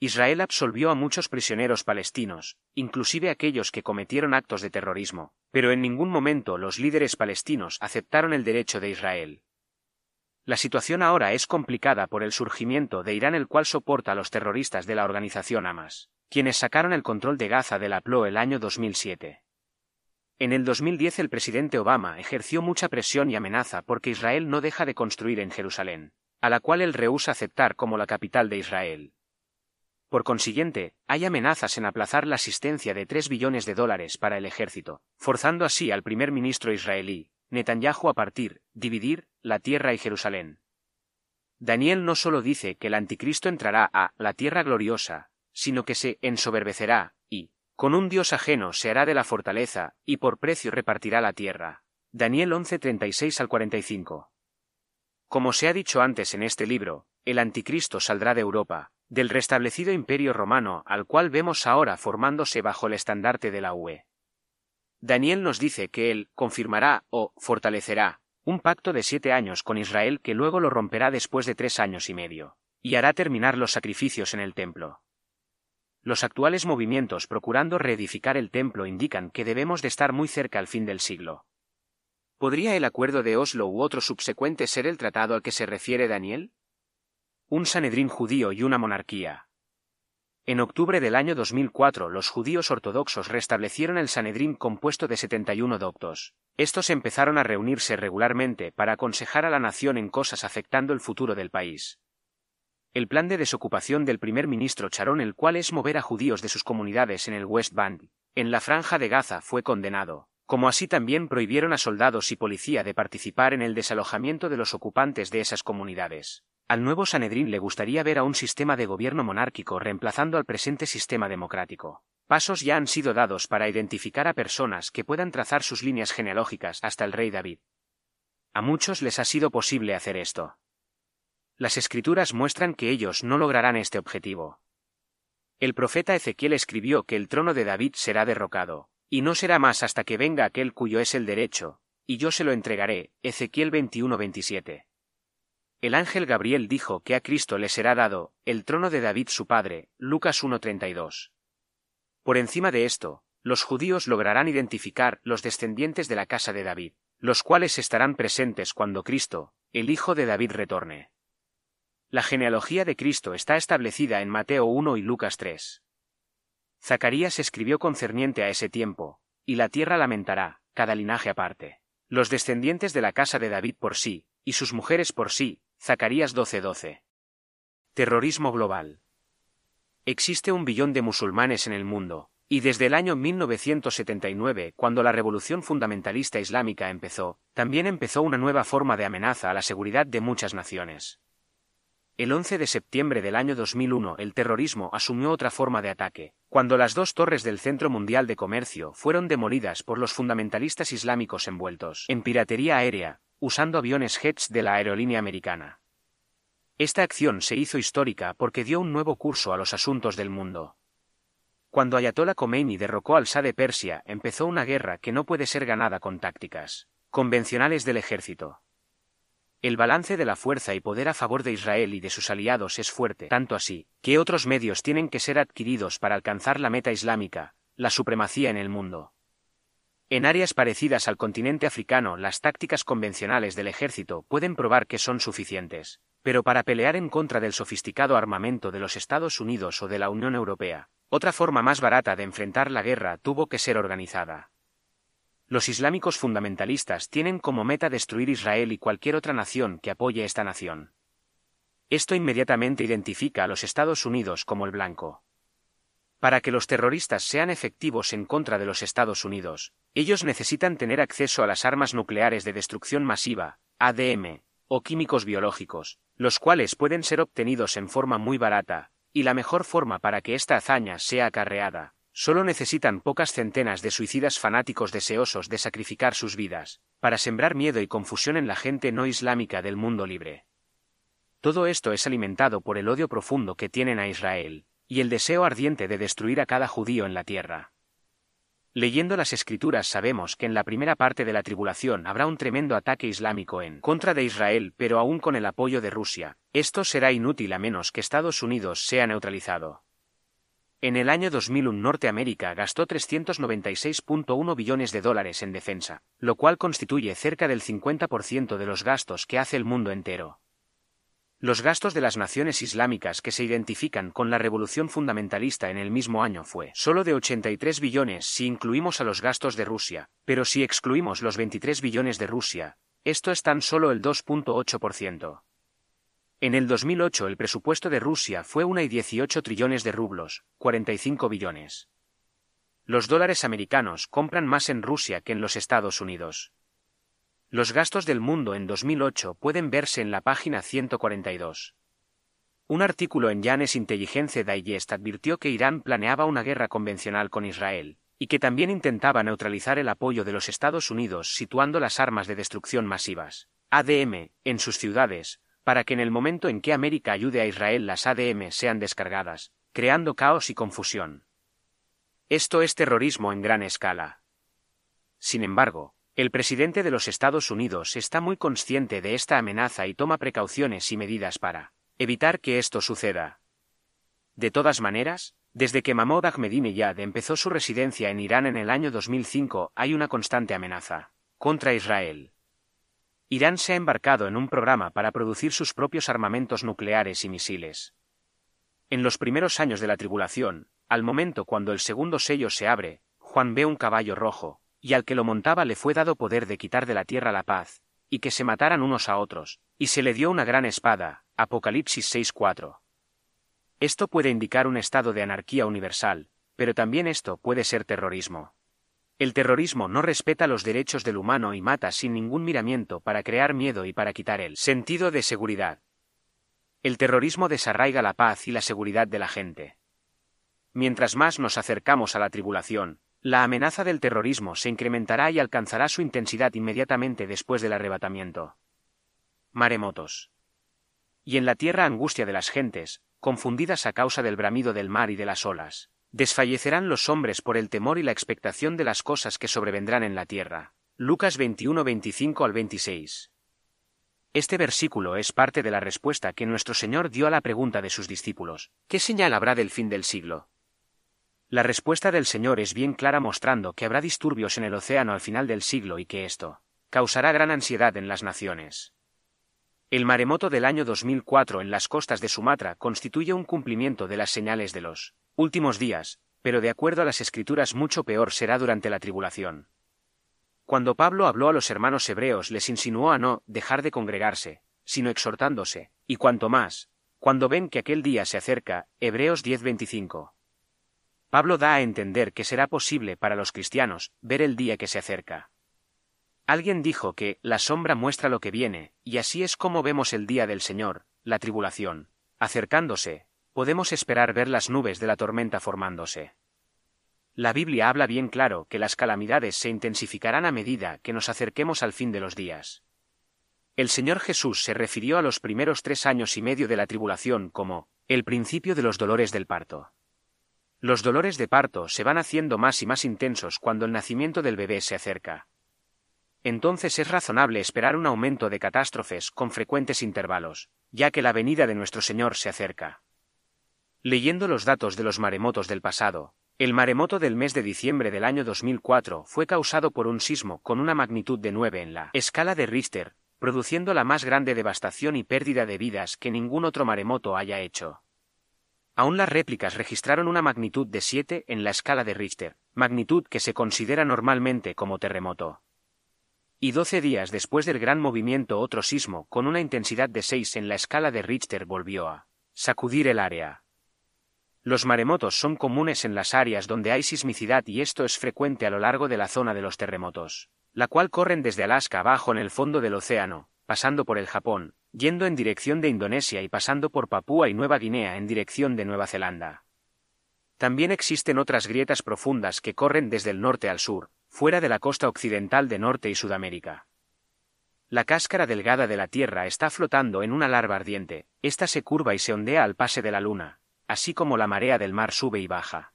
Speaker 1: Israel absolvió a muchos prisioneros palestinos, inclusive aquellos que cometieron actos de terrorismo, pero en ningún momento los líderes palestinos aceptaron el derecho de Israel. La situación ahora es complicada por el surgimiento de Irán el cual soporta a los terroristas de la organización Hamas, quienes sacaron el control de Gaza de la PLO el año 2007. En el 2010 el presidente Obama ejerció mucha presión y amenaza porque Israel no deja de construir en Jerusalén, a la cual él rehúsa aceptar como la capital de Israel. Por consiguiente, hay amenazas en aplazar la asistencia de 3 billones de dólares para el ejército, forzando así al primer ministro israelí, Netanyahu a partir, dividir, la tierra y Jerusalén. Daniel no solo dice que el anticristo entrará a la tierra gloriosa, sino que se ensoberbecerá, y, Con un dios ajeno se hará de la fortaleza, y por precio repartirá la tierra. Daniel 11:36 al 45. Como se ha dicho antes en este libro, el anticristo saldrá de Europa, del restablecido imperio romano al cual vemos ahora formándose bajo el estandarte de la UE. Daniel nos dice que él confirmará o fortalecerá un pacto de siete años con Israel que luego lo romperá después de tres años y medio, y hará terminar los sacrificios en el templo. Los actuales movimientos procurando reedificar el templo indican que debemos de estar muy cerca al fin del siglo. ¿Podría el acuerdo de Oslo u otro subsecuente ser el tratado al que se refiere Daniel? Un Sanedrín judío y una monarquía. En octubre del año 2004 los judíos ortodoxos restablecieron el Sanedrín compuesto de 71 doctos. Estos empezaron a reunirse regularmente para aconsejar a la nación en cosas afectando el futuro del país. El plan de desocupación del primer ministro Charón, el cual es mover a judíos de sus comunidades en el West Bank, en la franja de Gaza, fue condenado, como así también prohibieron a soldados y policía de participar en el desalojamiento de los ocupantes de esas comunidades. Al nuevo Sanedrín le gustaría ver a un sistema de gobierno monárquico reemplazando al presente sistema democrático. Pasos ya han sido dados para identificar a personas que puedan trazar sus líneas genealógicas hasta el rey David. A muchos les ha sido posible hacer esto. Las escrituras muestran que ellos no lograrán este objetivo. El profeta Ezequiel escribió que el trono de David será derrocado, y no será más hasta que venga aquel cuyo es el derecho, y yo se lo entregaré. Ezequiel 21-27. El ángel Gabriel dijo que a Cristo le será dado el trono de David su padre. Lucas 1.32. Por encima de esto, los judíos lograrán identificar los descendientes de la casa de David, los cuales estarán presentes cuando Cristo, el Hijo de David, retorne. La genealogía de Cristo está establecida en Mateo 1 y Lucas 3. Zacarías escribió concerniente a ese tiempo, y la tierra lamentará, cada linaje aparte. Los descendientes de la casa de David por sí, y sus mujeres por sí. Zacarías 12:12. Terrorismo global. Existe un billón de musulmanes en el mundo, y desde el año 1979, cuando la revolución fundamentalista islámica empezó, también empezó una nueva forma de amenaza a la seguridad de muchas naciones. El 11 de septiembre del año 2001 el terrorismo asumió otra forma de ataque, cuando las dos torres del Centro Mundial de Comercio fueron demolidas por los fundamentalistas islámicos envueltos en piratería aérea, usando aviones jets de la aerolínea americana. Esta acción se hizo histórica porque dio un nuevo curso a los asuntos del mundo. Cuando Ayatollah Khomeini derrocó al Shah de Persia, empezó una guerra que no puede ser ganada con tácticas convencionales del ejército. El balance de la fuerza y poder a favor de Israel y de sus aliados es fuerte, tanto así, que otros medios tienen que ser adquiridos para alcanzar la meta islámica, la supremacía en el mundo. En áreas parecidas al continente africano, las tácticas convencionales del ejército pueden probar que son suficientes, pero para pelear en contra del sofisticado armamento de los Estados Unidos o de la Unión Europea, otra forma más barata de enfrentar la guerra tuvo que ser organizada. Los islámicos fundamentalistas tienen como meta destruir Israel y cualquier otra nación que apoye esta nación. Esto inmediatamente identifica a los Estados Unidos como el blanco. Para que los terroristas sean efectivos en contra de los Estados Unidos, ellos necesitan tener acceso a las armas nucleares de destrucción masiva, ADM, o químicos biológicos, los cuales pueden ser obtenidos en forma muy barata, y la mejor forma para que esta hazaña sea acarreada, Solo necesitan pocas centenas de suicidas fanáticos deseosos de sacrificar sus vidas, para sembrar miedo y confusión en la gente no islámica del mundo libre. Todo esto es alimentado por el odio profundo que tienen a Israel, y el deseo ardiente de destruir a cada judío en la tierra. Leyendo las escrituras sabemos que en la primera parte de la tribulación habrá un tremendo ataque islámico en contra de Israel, pero aún con el apoyo de Rusia. Esto será inútil a menos que Estados Unidos sea neutralizado. En el año 2001 Norteamérica gastó 396.1 billones de dólares en defensa, lo cual constituye cerca del 50% de los gastos que hace el mundo entero. Los gastos de las naciones islámicas que se identifican con la revolución fundamentalista en el mismo año fue solo de 83 billones si incluimos a los gastos de Rusia, pero si excluimos los 23 billones de Rusia, esto es tan solo el 2.8%. En el 2008 el presupuesto de Rusia fue una y 18 trillones de rublos, 45 billones. Los dólares americanos compran más en Rusia que en los Estados Unidos. Los gastos del mundo en 2008 pueden verse en la página 142. Un artículo en Janes Intelligence Digest advirtió que Irán planeaba una guerra convencional con Israel, y que también intentaba neutralizar el apoyo de los Estados Unidos situando las armas de destrucción masivas, ADM, en sus ciudades, para que en el momento en que América ayude a Israel las ADM sean descargadas, creando caos y confusión. Esto es terrorismo en gran escala. Sin embargo, el presidente de los Estados Unidos está muy consciente de esta amenaza y toma precauciones y medidas para evitar que esto suceda. De todas maneras, desde que Mahmoud Ahmadinejad empezó su residencia en Irán en el año 2005 hay una constante amenaza contra Israel. Irán se ha embarcado en un programa para producir sus propios armamentos nucleares y misiles. En los primeros años de la tribulación, al momento cuando el segundo sello se abre, Juan ve un caballo rojo, y al que lo montaba le fue dado poder de quitar de la tierra la paz, y que se mataran unos a otros, y se le dio una gran espada. Apocalipsis 6.4. Esto puede indicar un estado de anarquía universal, pero también esto puede ser terrorismo. El terrorismo no respeta los derechos del humano y mata sin ningún miramiento para crear miedo y para quitar el sentido de seguridad. El terrorismo desarraiga la paz y la seguridad de la gente. Mientras más nos acercamos a la tribulación, la amenaza del terrorismo se incrementará y alcanzará su intensidad inmediatamente después del arrebatamiento. Maremotos. Y en la tierra angustia de las gentes, confundidas a causa del bramido del mar y de las olas. Desfallecerán los hombres por el temor y la expectación de las cosas que sobrevendrán en la tierra. Lucas 21, 25 al 26. Este versículo es parte de la respuesta que nuestro Señor dio a la pregunta de sus discípulos, ¿qué señal habrá del fin del siglo? La respuesta del Señor es bien clara mostrando que habrá disturbios en el océano al final del siglo y que esto causará gran ansiedad en las naciones. El maremoto del año 2004 en las costas de Sumatra constituye un cumplimiento de las señales de los últimos días, pero de acuerdo a las escrituras mucho peor será durante la tribulación. Cuando Pablo habló a los hermanos hebreos les insinuó a no dejar de congregarse, sino exhortándose, y cuanto más, cuando ven que aquel día se acerca, Hebreos 10:25. Pablo da a entender que será posible para los cristianos ver el día que se acerca. Alguien dijo que la sombra muestra lo que viene, y así es como vemos el día del Señor, la tribulación. Acercándose, podemos esperar ver las nubes de la tormenta formándose. La Biblia habla bien claro que las calamidades se intensificarán a medida que nos acerquemos al fin de los días. El Señor Jesús se refirió a los primeros tres años y medio de la tribulación como el principio de los dolores del parto. Los dolores de parto se van haciendo más y más intensos cuando el nacimiento del bebé se acerca entonces es razonable esperar un aumento de catástrofes con frecuentes intervalos, ya que la venida de nuestro Señor se acerca. Leyendo los datos de los maremotos del pasado, el maremoto del mes de diciembre del año 2004 fue causado por un sismo con una magnitud de 9 en la escala de Richter, produciendo la más grande devastación y pérdida de vidas que ningún otro maremoto haya hecho. Aún las réplicas registraron una magnitud de 7 en la escala de Richter, magnitud que se considera normalmente como terremoto. Y doce días después del gran movimiento otro sismo con una intensidad de seis en la escala de Richter volvió a sacudir el área. Los maremotos son comunes en las áreas donde hay sismicidad y esto es frecuente a lo largo de la zona de los terremotos, la cual corren desde Alaska abajo en el fondo del océano, pasando por el Japón, yendo en dirección de Indonesia y pasando por Papúa y Nueva Guinea en dirección de Nueva Zelanda. También existen otras grietas profundas que corren desde el norte al sur, fuera de la costa occidental de Norte y Sudamérica. La cáscara delgada de la Tierra está flotando en una larva ardiente, ésta se curva y se ondea al pase de la Luna, así como la marea del mar sube y baja.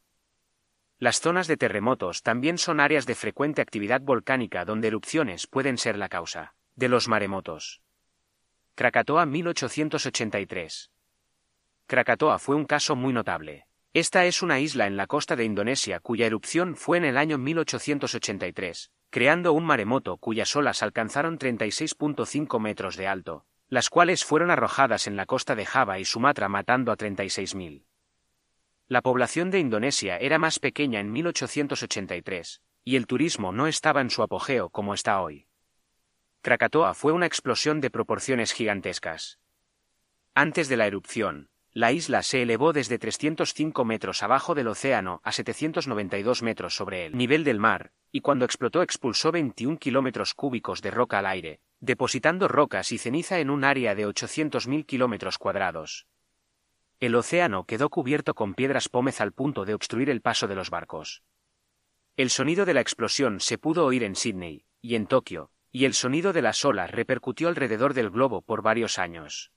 Speaker 1: Las zonas de terremotos también son áreas de frecuente actividad volcánica donde erupciones pueden ser la causa de los maremotos. Krakatoa 1883 Krakatoa fue un caso muy notable. Esta es una isla en la costa de Indonesia cuya erupción fue en el año 1883, creando un maremoto cuyas olas alcanzaron 36.5 metros de alto, las cuales fueron arrojadas en la costa de Java y Sumatra matando a 36.000. La población de Indonesia era más pequeña en 1883, y el turismo no estaba en su apogeo como está hoy. Krakatoa fue una explosión de proporciones gigantescas. Antes de la erupción, la isla se elevó desde 305 metros abajo del océano a 792 metros sobre el nivel del mar, y cuando explotó expulsó 21 kilómetros cúbicos de roca al aire, depositando rocas y ceniza en un área de 800.000 kilómetros cuadrados. El océano quedó cubierto con piedras pómez al punto de obstruir el paso de los barcos. El sonido de la explosión se pudo oír en Sydney y en Tokio, y el sonido de las olas repercutió alrededor del globo por varios años.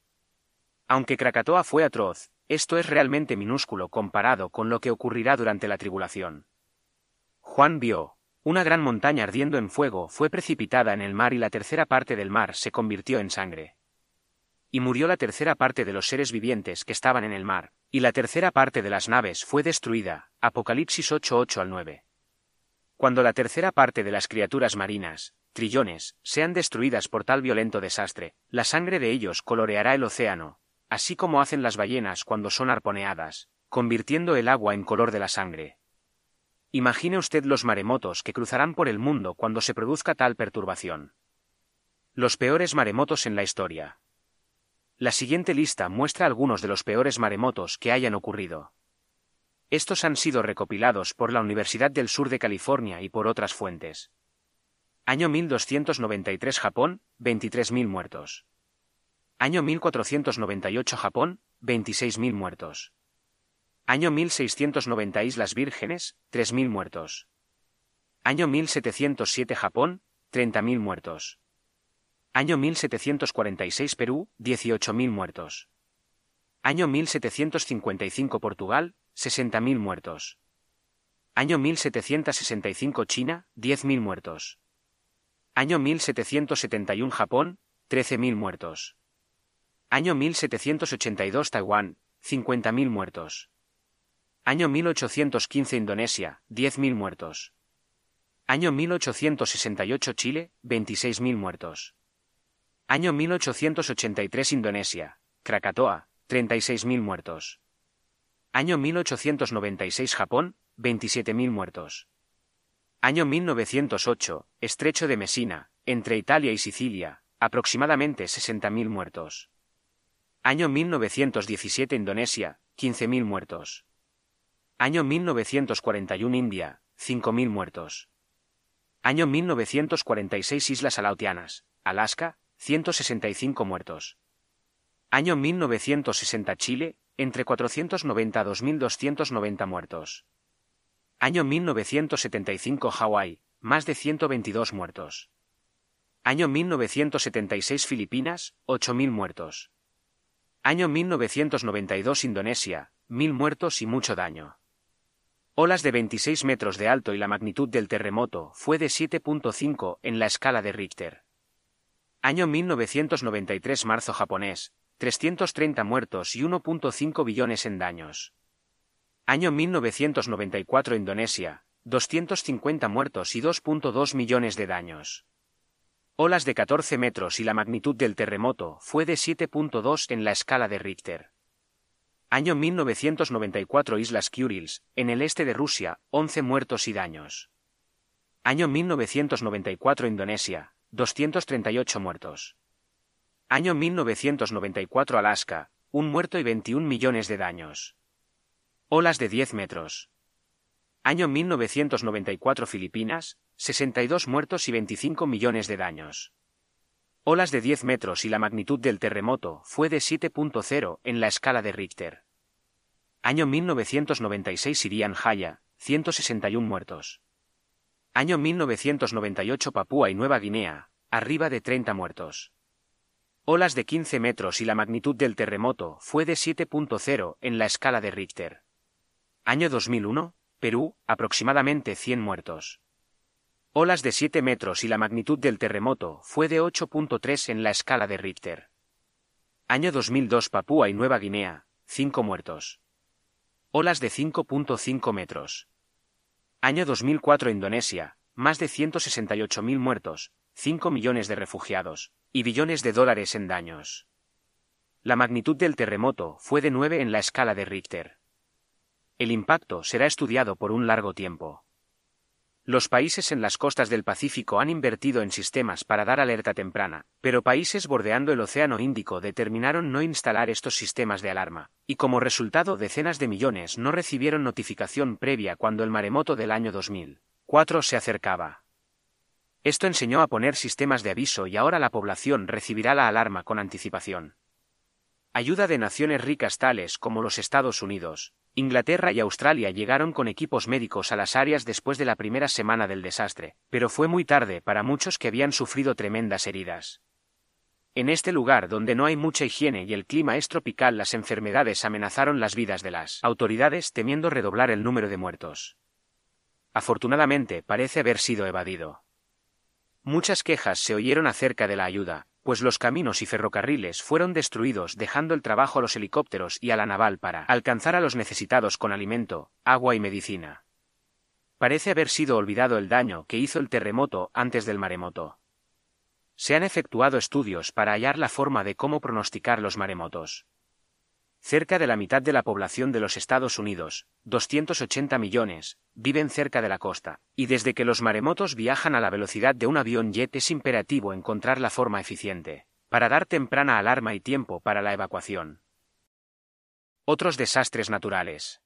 Speaker 1: Aunque Krakatoa fue atroz, esto es realmente minúsculo comparado con lo que ocurrirá durante la tribulación. Juan vio, una gran montaña ardiendo en fuego fue precipitada en el mar y la tercera parte del mar se convirtió en sangre. Y murió la tercera parte de los seres vivientes que estaban en el mar, y la tercera parte de las naves fue destruida. Apocalipsis 8:8 al 9. Cuando la tercera parte de las criaturas marinas, trillones, sean destruidas por tal violento desastre, la sangre de ellos coloreará el océano, así como hacen las ballenas cuando son arponeadas, convirtiendo el agua en color de la sangre. Imagine usted los maremotos que cruzarán por el mundo cuando se produzca tal perturbación. Los peores maremotos en la historia. La siguiente lista muestra algunos de los peores maremotos que hayan ocurrido. Estos han sido recopilados por la Universidad del Sur de California y por otras fuentes. Año 1293 Japón, 23.000 muertos. Año 1498 Japón, 26.000 muertos. Año 1690 Islas Vírgenes, 3.000 muertos. Año 1707 Japón, 30.000 muertos. Año 1746 Perú, 18.000 muertos. Año 1755 Portugal, 60.000 muertos. Año 1765 China, 10.000 muertos. Año 1771 Japón, 13.000 muertos. Año 1782 Taiwán, 50.000 muertos. Año 1815 Indonesia, 10.000 muertos. Año 1868 Chile, 26.000 muertos. Año 1883 Indonesia, Krakatoa, 36.000 muertos. Año 1896 Japón, 27.000 muertos. Año 1908, Estrecho de Messina, entre Italia y Sicilia, aproximadamente 60.000 muertos. Año 1917 Indonesia, 15.000 muertos. Año 1941 India, 5.000 muertos. Año 1946 Islas Aleutianas, Alaska, 165 muertos. Año 1960 Chile, entre 490 a 2.290 muertos. Año 1975 Hawái, más de 122 muertos. Año 1976 Filipinas, 8.000 muertos. Año 1992 Indonesia, mil muertos y mucho daño. Olas de 26 metros de alto y la magnitud del terremoto fue de 7.5 en la escala de Richter. Año 1993 Marzo japonés, 330 muertos y 1.5 billones en daños. Año 1994 Indonesia, 250 muertos y 2.2 millones de daños. Olas de 14 metros y la magnitud del terremoto fue de 7.2 en la escala de Richter. Año 1994 Islas Kurils, en el este de Rusia, 11 muertos y daños. Año 1994 Indonesia, 238 muertos. Año 1994 Alaska, un muerto y 21 millones de daños. Olas de 10 metros. Año 1994 Filipinas, 62 muertos y 25 millones de daños. Olas de 10 metros y la magnitud del terremoto fue de 7.0 en la escala de Richter. Año 1996 Irian Jaya, 161 muertos. Año 1998 Papúa y Nueva Guinea, arriba de 30 muertos. Olas de 15 metros y la magnitud del terremoto fue de 7.0 en la escala de Richter. Año 2001, Perú, aproximadamente 100 muertos. Olas de 7 metros y la magnitud del terremoto fue de 8.3 en la escala de Richter. Año 2002 Papúa y Nueva Guinea, 5 muertos. Olas de 5.5 metros. Año 2004 Indonesia, más de 168.000 muertos, 5 millones de refugiados, y billones de dólares en daños. La magnitud del terremoto fue de 9 en la escala de Richter. El impacto será estudiado por un largo tiempo. Los países en las costas del Pacífico han invertido en sistemas para dar alerta temprana, pero países bordeando el Océano Índico determinaron no instalar estos sistemas de alarma, y como resultado decenas de millones no recibieron notificación previa cuando el maremoto del año 2004 se acercaba. Esto enseñó a poner sistemas de aviso y ahora la población recibirá la alarma con anticipación. Ayuda de naciones ricas tales como los Estados Unidos, Inglaterra y Australia llegaron con equipos médicos a las áreas después de la primera semana del desastre, pero fue muy tarde para muchos que habían sufrido tremendas heridas. En este lugar donde no hay mucha higiene y el clima es tropical, las enfermedades amenazaron las vidas de las autoridades temiendo redoblar el número de muertos. Afortunadamente parece haber sido evadido. Muchas quejas se oyeron acerca de la ayuda, pues los caminos y ferrocarriles fueron destruidos dejando el trabajo a los helicópteros y a la naval para alcanzar a los necesitados con alimento, agua y medicina. Parece haber sido olvidado el daño que hizo el terremoto antes del maremoto. Se han efectuado estudios para hallar la forma de cómo pronosticar los maremotos. Cerca de la mitad de la población de los Estados Unidos, 280 millones, viven cerca de la costa, y desde que los maremotos viajan a la velocidad de un avión jet es imperativo encontrar la forma eficiente, para dar temprana alarma y tiempo para la evacuación. Otros desastres naturales.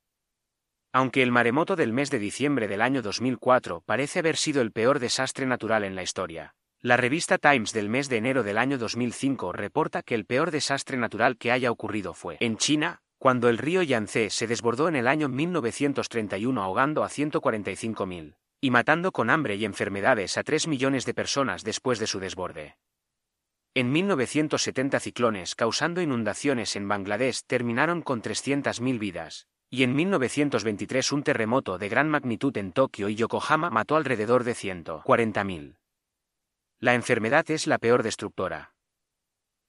Speaker 1: Aunque el maremoto del mes de diciembre del año 2004 parece haber sido el peor desastre natural en la historia, la revista Times del mes de enero del año 2005 reporta que el peor desastre natural que haya ocurrido fue en China, cuando el río Yangtze se desbordó en el año 1931 ahogando a 145.000 y matando con hambre y enfermedades a 3 millones de personas después de su desborde. En 1970 ciclones causando inundaciones en Bangladesh terminaron con 300.000 vidas, y en 1923 un terremoto de gran magnitud en Tokio y Yokohama mató alrededor de 140.000. La enfermedad es la peor destructora.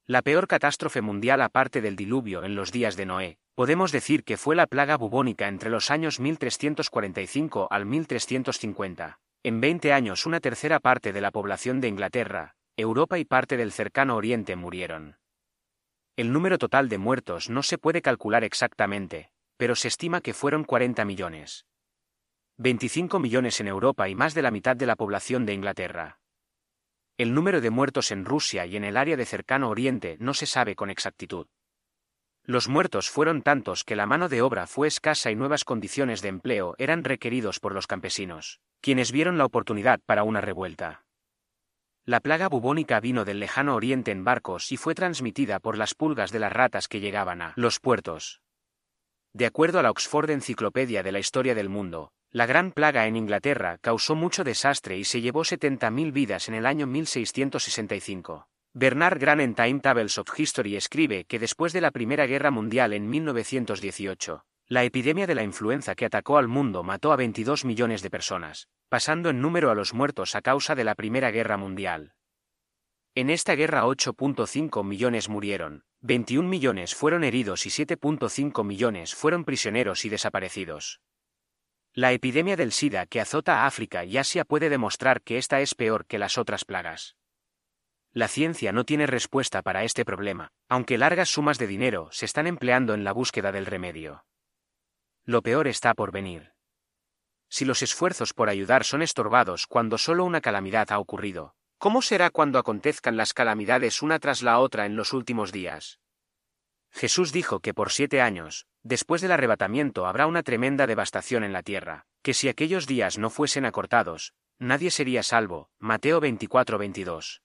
Speaker 1: La peor catástrofe mundial aparte del diluvio en los días de Noé, podemos decir que fue la plaga bubónica entre los años 1345 al 1350. En 20 años una tercera parte de la población de Inglaterra, Europa y parte del cercano Oriente murieron. El número total de muertos no se puede calcular exactamente, pero se estima que fueron 40 millones. 25 millones en Europa y más de la mitad de la población de Inglaterra. El número de muertos en Rusia y en el área de cercano Oriente no se sabe con exactitud. Los muertos fueron tantos que la mano de obra fue escasa y nuevas condiciones de empleo eran requeridos por los campesinos, quienes vieron la oportunidad para una revuelta. La plaga bubónica vino del lejano oriente en barcos y fue transmitida por las pulgas de las ratas que llegaban a los puertos. De acuerdo a la Oxford Enciclopedia de la Historia del Mundo, la gran plaga en Inglaterra causó mucho desastre y se llevó 70.000 vidas en el año 1665. Bernard Gran en Time Tables of History escribe que después de la Primera Guerra Mundial en 1918, la epidemia de la influenza que atacó al mundo mató a 22 millones de personas, pasando en número a los muertos a causa de la Primera Guerra Mundial. En esta guerra 8.5 millones murieron, 21 millones fueron heridos y 7.5 millones fueron prisioneros y desaparecidos. La epidemia del SIDA que azota a África y Asia puede demostrar que esta es peor que las otras plagas. La ciencia no tiene respuesta para este problema, aunque largas sumas de dinero se están empleando en la búsqueda del remedio. Lo peor está por venir. Si los esfuerzos por ayudar son estorbados cuando solo una calamidad ha ocurrido, ¿cómo será cuando acontezcan las calamidades una tras la otra en los últimos días? Jesús dijo que por siete años, después del arrebatamiento, habrá una tremenda devastación en la tierra, que si aquellos días no fuesen acortados, nadie sería salvo. Mateo 24-22.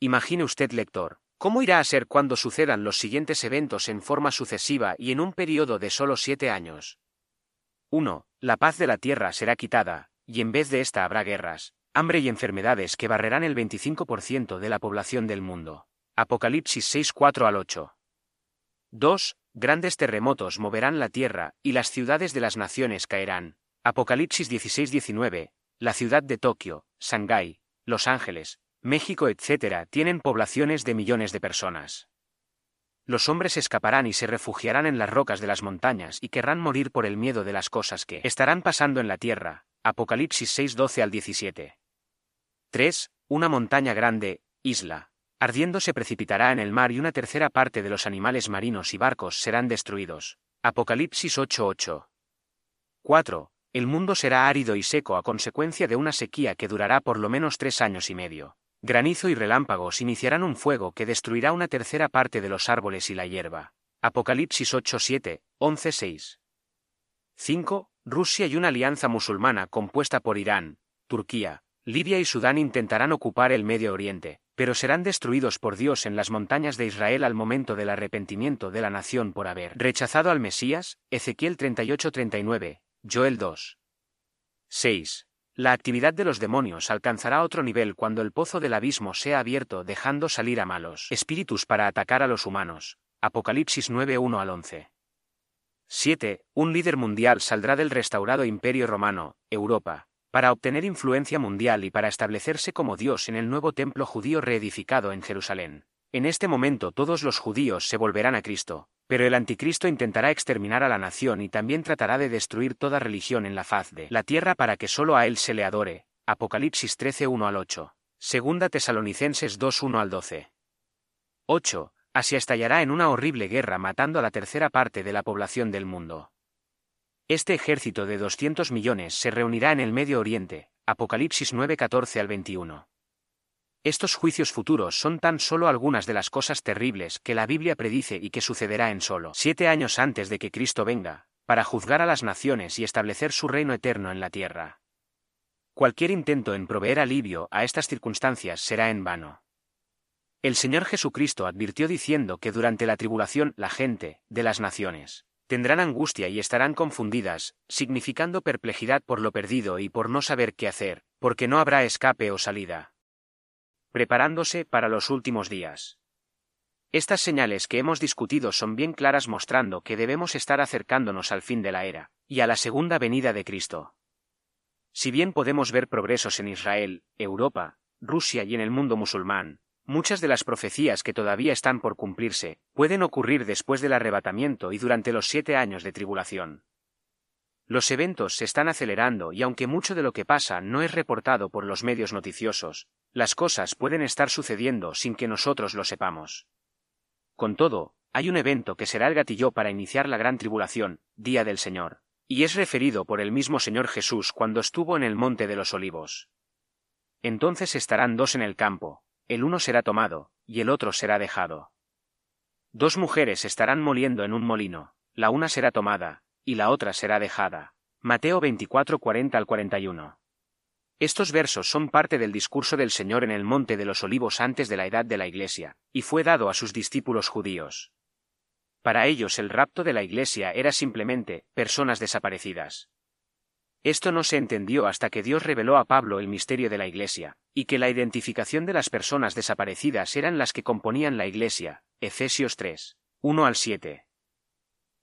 Speaker 1: Imagine usted, lector, cómo irá a ser cuando sucedan los siguientes eventos en forma sucesiva y en un periodo de solo siete años. 1. La paz de la tierra será quitada, y en vez de esta habrá guerras, hambre y enfermedades que barrerán el 25% de la población del mundo. Apocalipsis 6-4 al 8. 2. Grandes terremotos moverán la tierra, y las ciudades de las naciones caerán. Apocalipsis 16-19. La ciudad de Tokio, Shanghái, Los Ángeles, México, etc., tienen poblaciones de millones de personas. Los hombres escaparán y se refugiarán en las rocas de las montañas y querrán morir por el miedo de las cosas que estarán pasando en la tierra. Apocalipsis 6-12 al 17. 3. Una montaña grande, isla, Ardiendo se precipitará en el mar y una tercera parte de los animales marinos y barcos serán destruidos. Apocalipsis 8:8. 4. El mundo será árido y seco a consecuencia de una sequía que durará por lo menos tres años y medio. Granizo y relámpagos iniciarán un fuego que destruirá una tercera parte de los árboles y la hierba. Apocalipsis 8:7, 11:6. 5. Rusia y una alianza musulmana compuesta por Irán, Turquía, Libia y Sudán intentarán ocupar el Medio Oriente, pero serán destruidos por Dios en las montañas de Israel al momento del arrepentimiento de la nación por haber rechazado al Mesías, Ezequiel 38-39, Joel 2. 6. La actividad de los demonios alcanzará otro nivel cuando el pozo del abismo sea abierto dejando salir a malos espíritus para atacar a los humanos. Apocalipsis 9-1 al 11. 7. Un líder mundial saldrá del restaurado Imperio Romano, Europa, para obtener influencia mundial y para establecerse como Dios en el nuevo templo judío reedificado en Jerusalén. En este momento todos los judíos se volverán a Cristo, pero el anticristo intentará exterminar a la nación y también tratará de destruir toda religión en la faz de la tierra para que solo a él se le adore. Apocalipsis 13 1 al 8. Segunda Tesalonicenses 2 1 al 12. 8. Asia estallará en una horrible guerra matando a la tercera parte de la población del mundo. Este ejército de 200 millones se reunirá en el Medio Oriente, Apocalipsis 9:14 al 21. Estos juicios futuros son tan solo algunas de las cosas terribles que la Biblia predice y que sucederá en solo siete años antes de que Cristo venga, para juzgar a las naciones y establecer su reino eterno en la tierra. Cualquier intento en proveer alivio a estas circunstancias será en vano. El Señor Jesucristo advirtió diciendo que durante la tribulación la gente, de las naciones, Tendrán angustia y estarán confundidas, significando perplejidad por lo perdido y por no saber qué hacer, porque no habrá escape o salida. Preparándose para los últimos días. Estas señales que hemos discutido son bien claras mostrando que debemos estar acercándonos al fin de la era, y a la segunda venida de Cristo. Si bien podemos ver progresos en Israel, Europa, Rusia y en el mundo musulmán, Muchas de las profecías que todavía están por cumplirse pueden ocurrir después del arrebatamiento y durante los siete años de tribulación. Los eventos se están acelerando y aunque mucho de lo que pasa no es reportado por los medios noticiosos, las cosas pueden estar sucediendo sin que nosotros lo sepamos. Con todo, hay un evento que será el gatillo para iniciar la gran tribulación, Día del Señor, y es referido por el mismo Señor Jesús cuando estuvo en el Monte de los Olivos. Entonces estarán dos en el campo, el uno será tomado, y el otro será dejado. Dos mujeres estarán moliendo en un molino, la una será tomada, y la otra será dejada. Mateo 24, 40 al 41. Estos versos son parte del discurso del Señor en el Monte de los Olivos antes de la edad de la Iglesia, y fue dado a sus discípulos judíos. Para ellos el rapto de la Iglesia era simplemente personas desaparecidas. Esto no se entendió hasta que Dios reveló a Pablo el misterio de la Iglesia, y que la identificación de las personas desaparecidas eran las que componían la Iglesia. Efesios 3. 1 al 7.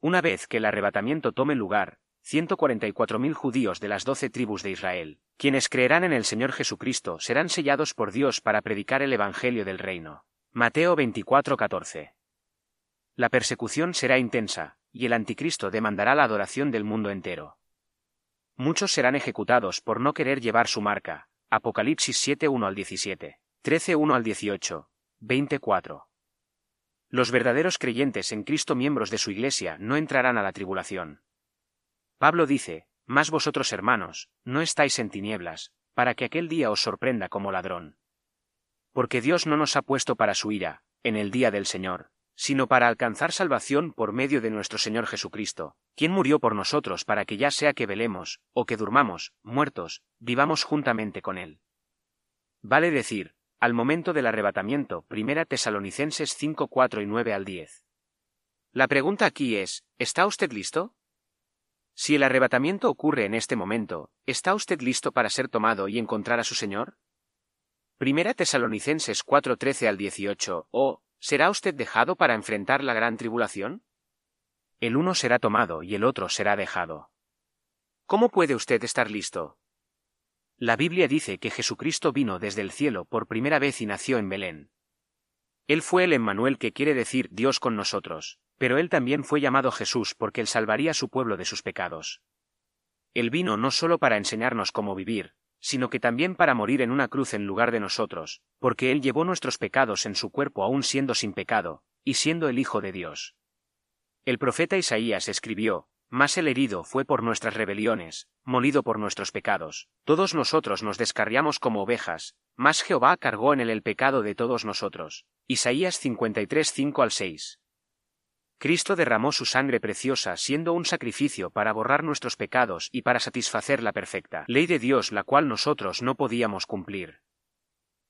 Speaker 1: Una vez que el arrebatamiento tome lugar, 144.000 judíos de las doce tribus de Israel, quienes creerán en el Señor Jesucristo, serán sellados por Dios para predicar el Evangelio del Reino. Mateo 24:14. La persecución será intensa, y el anticristo demandará la adoración del mundo entero. Muchos serán ejecutados por no querer llevar su marca. Apocalipsis 7 1 al 17, 13 1 al 18, 24. Los verdaderos creyentes en Cristo miembros de su Iglesia no entrarán a la tribulación. Pablo dice, Más vosotros hermanos, no estáis en tinieblas, para que aquel día os sorprenda como ladrón. Porque Dios no nos ha puesto para su ira, en el día del Señor, sino para alcanzar salvación por medio de nuestro Señor Jesucristo, quien murió por nosotros para que ya sea que velemos, o que durmamos, muertos, vivamos juntamente con Él. Vale decir, al momento del arrebatamiento, Primera Tesalonicenses 5, 4 y 9 al 10. La pregunta aquí es, ¿está usted listo? Si el arrebatamiento ocurre en este momento, ¿está usted listo para ser tomado y encontrar a su Señor? Primera Tesalonicenses 4, 13 al 18, o, ¿Será usted dejado para enfrentar la gran tribulación? El uno será tomado y el otro será dejado. ¿Cómo puede usted estar listo? La Biblia dice que Jesucristo vino desde el cielo por primera vez y nació en Belén. Él fue el Emmanuel que quiere decir Dios con nosotros, pero él también fue llamado Jesús porque él salvaría a su pueblo de sus pecados. Él vino no solo para enseñarnos cómo vivir, sino que también para morir en una cruz en lugar de nosotros, porque Él llevó nuestros pecados en su cuerpo aún siendo sin pecado, y siendo el Hijo de Dios. El profeta Isaías escribió, Más el herido fue por nuestras rebeliones, molido por nuestros pecados. Todos nosotros nos descarriamos como ovejas, más Jehová cargó en él el pecado de todos nosotros. Isaías 53 5 al 6. Cristo derramó su sangre preciosa siendo un sacrificio para borrar nuestros pecados y para satisfacer la perfecta ley de Dios la cual nosotros no podíamos cumplir.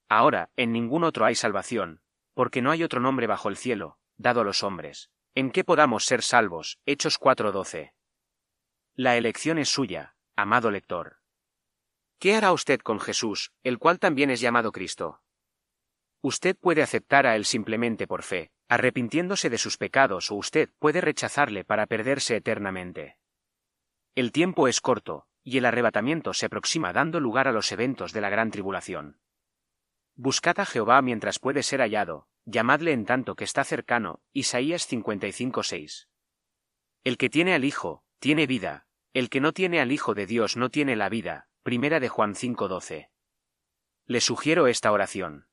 Speaker 1: Ahora, en ningún otro hay salvación, porque no hay otro nombre bajo el cielo, dado a los hombres, en que podamos ser salvos. Hechos 4:12. La elección es suya, amado lector. ¿Qué hará usted con Jesús, el cual también es llamado Cristo? Usted puede aceptar a Él simplemente por fe, arrepintiéndose de sus pecados, o usted puede rechazarle para perderse eternamente. El tiempo es corto, y el arrebatamiento se aproxima dando lugar a los eventos de la gran tribulación. Buscad a Jehová mientras puede ser hallado, llamadle en tanto que está cercano. Isaías 55:6. El que tiene al Hijo, tiene vida, el que no tiene al Hijo de Dios no tiene la vida. Primera de Juan 5:12. Le sugiero esta oración.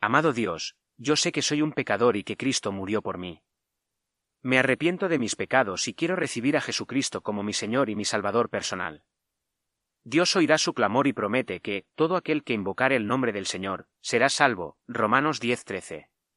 Speaker 1: Amado Dios, yo sé que soy un pecador y que Cristo murió por mí. Me arrepiento de mis pecados y quiero recibir a Jesucristo como mi Señor y mi Salvador personal. Dios oirá su clamor y promete que, todo aquel que invocare el nombre del Señor, será salvo. Romanos 10:13.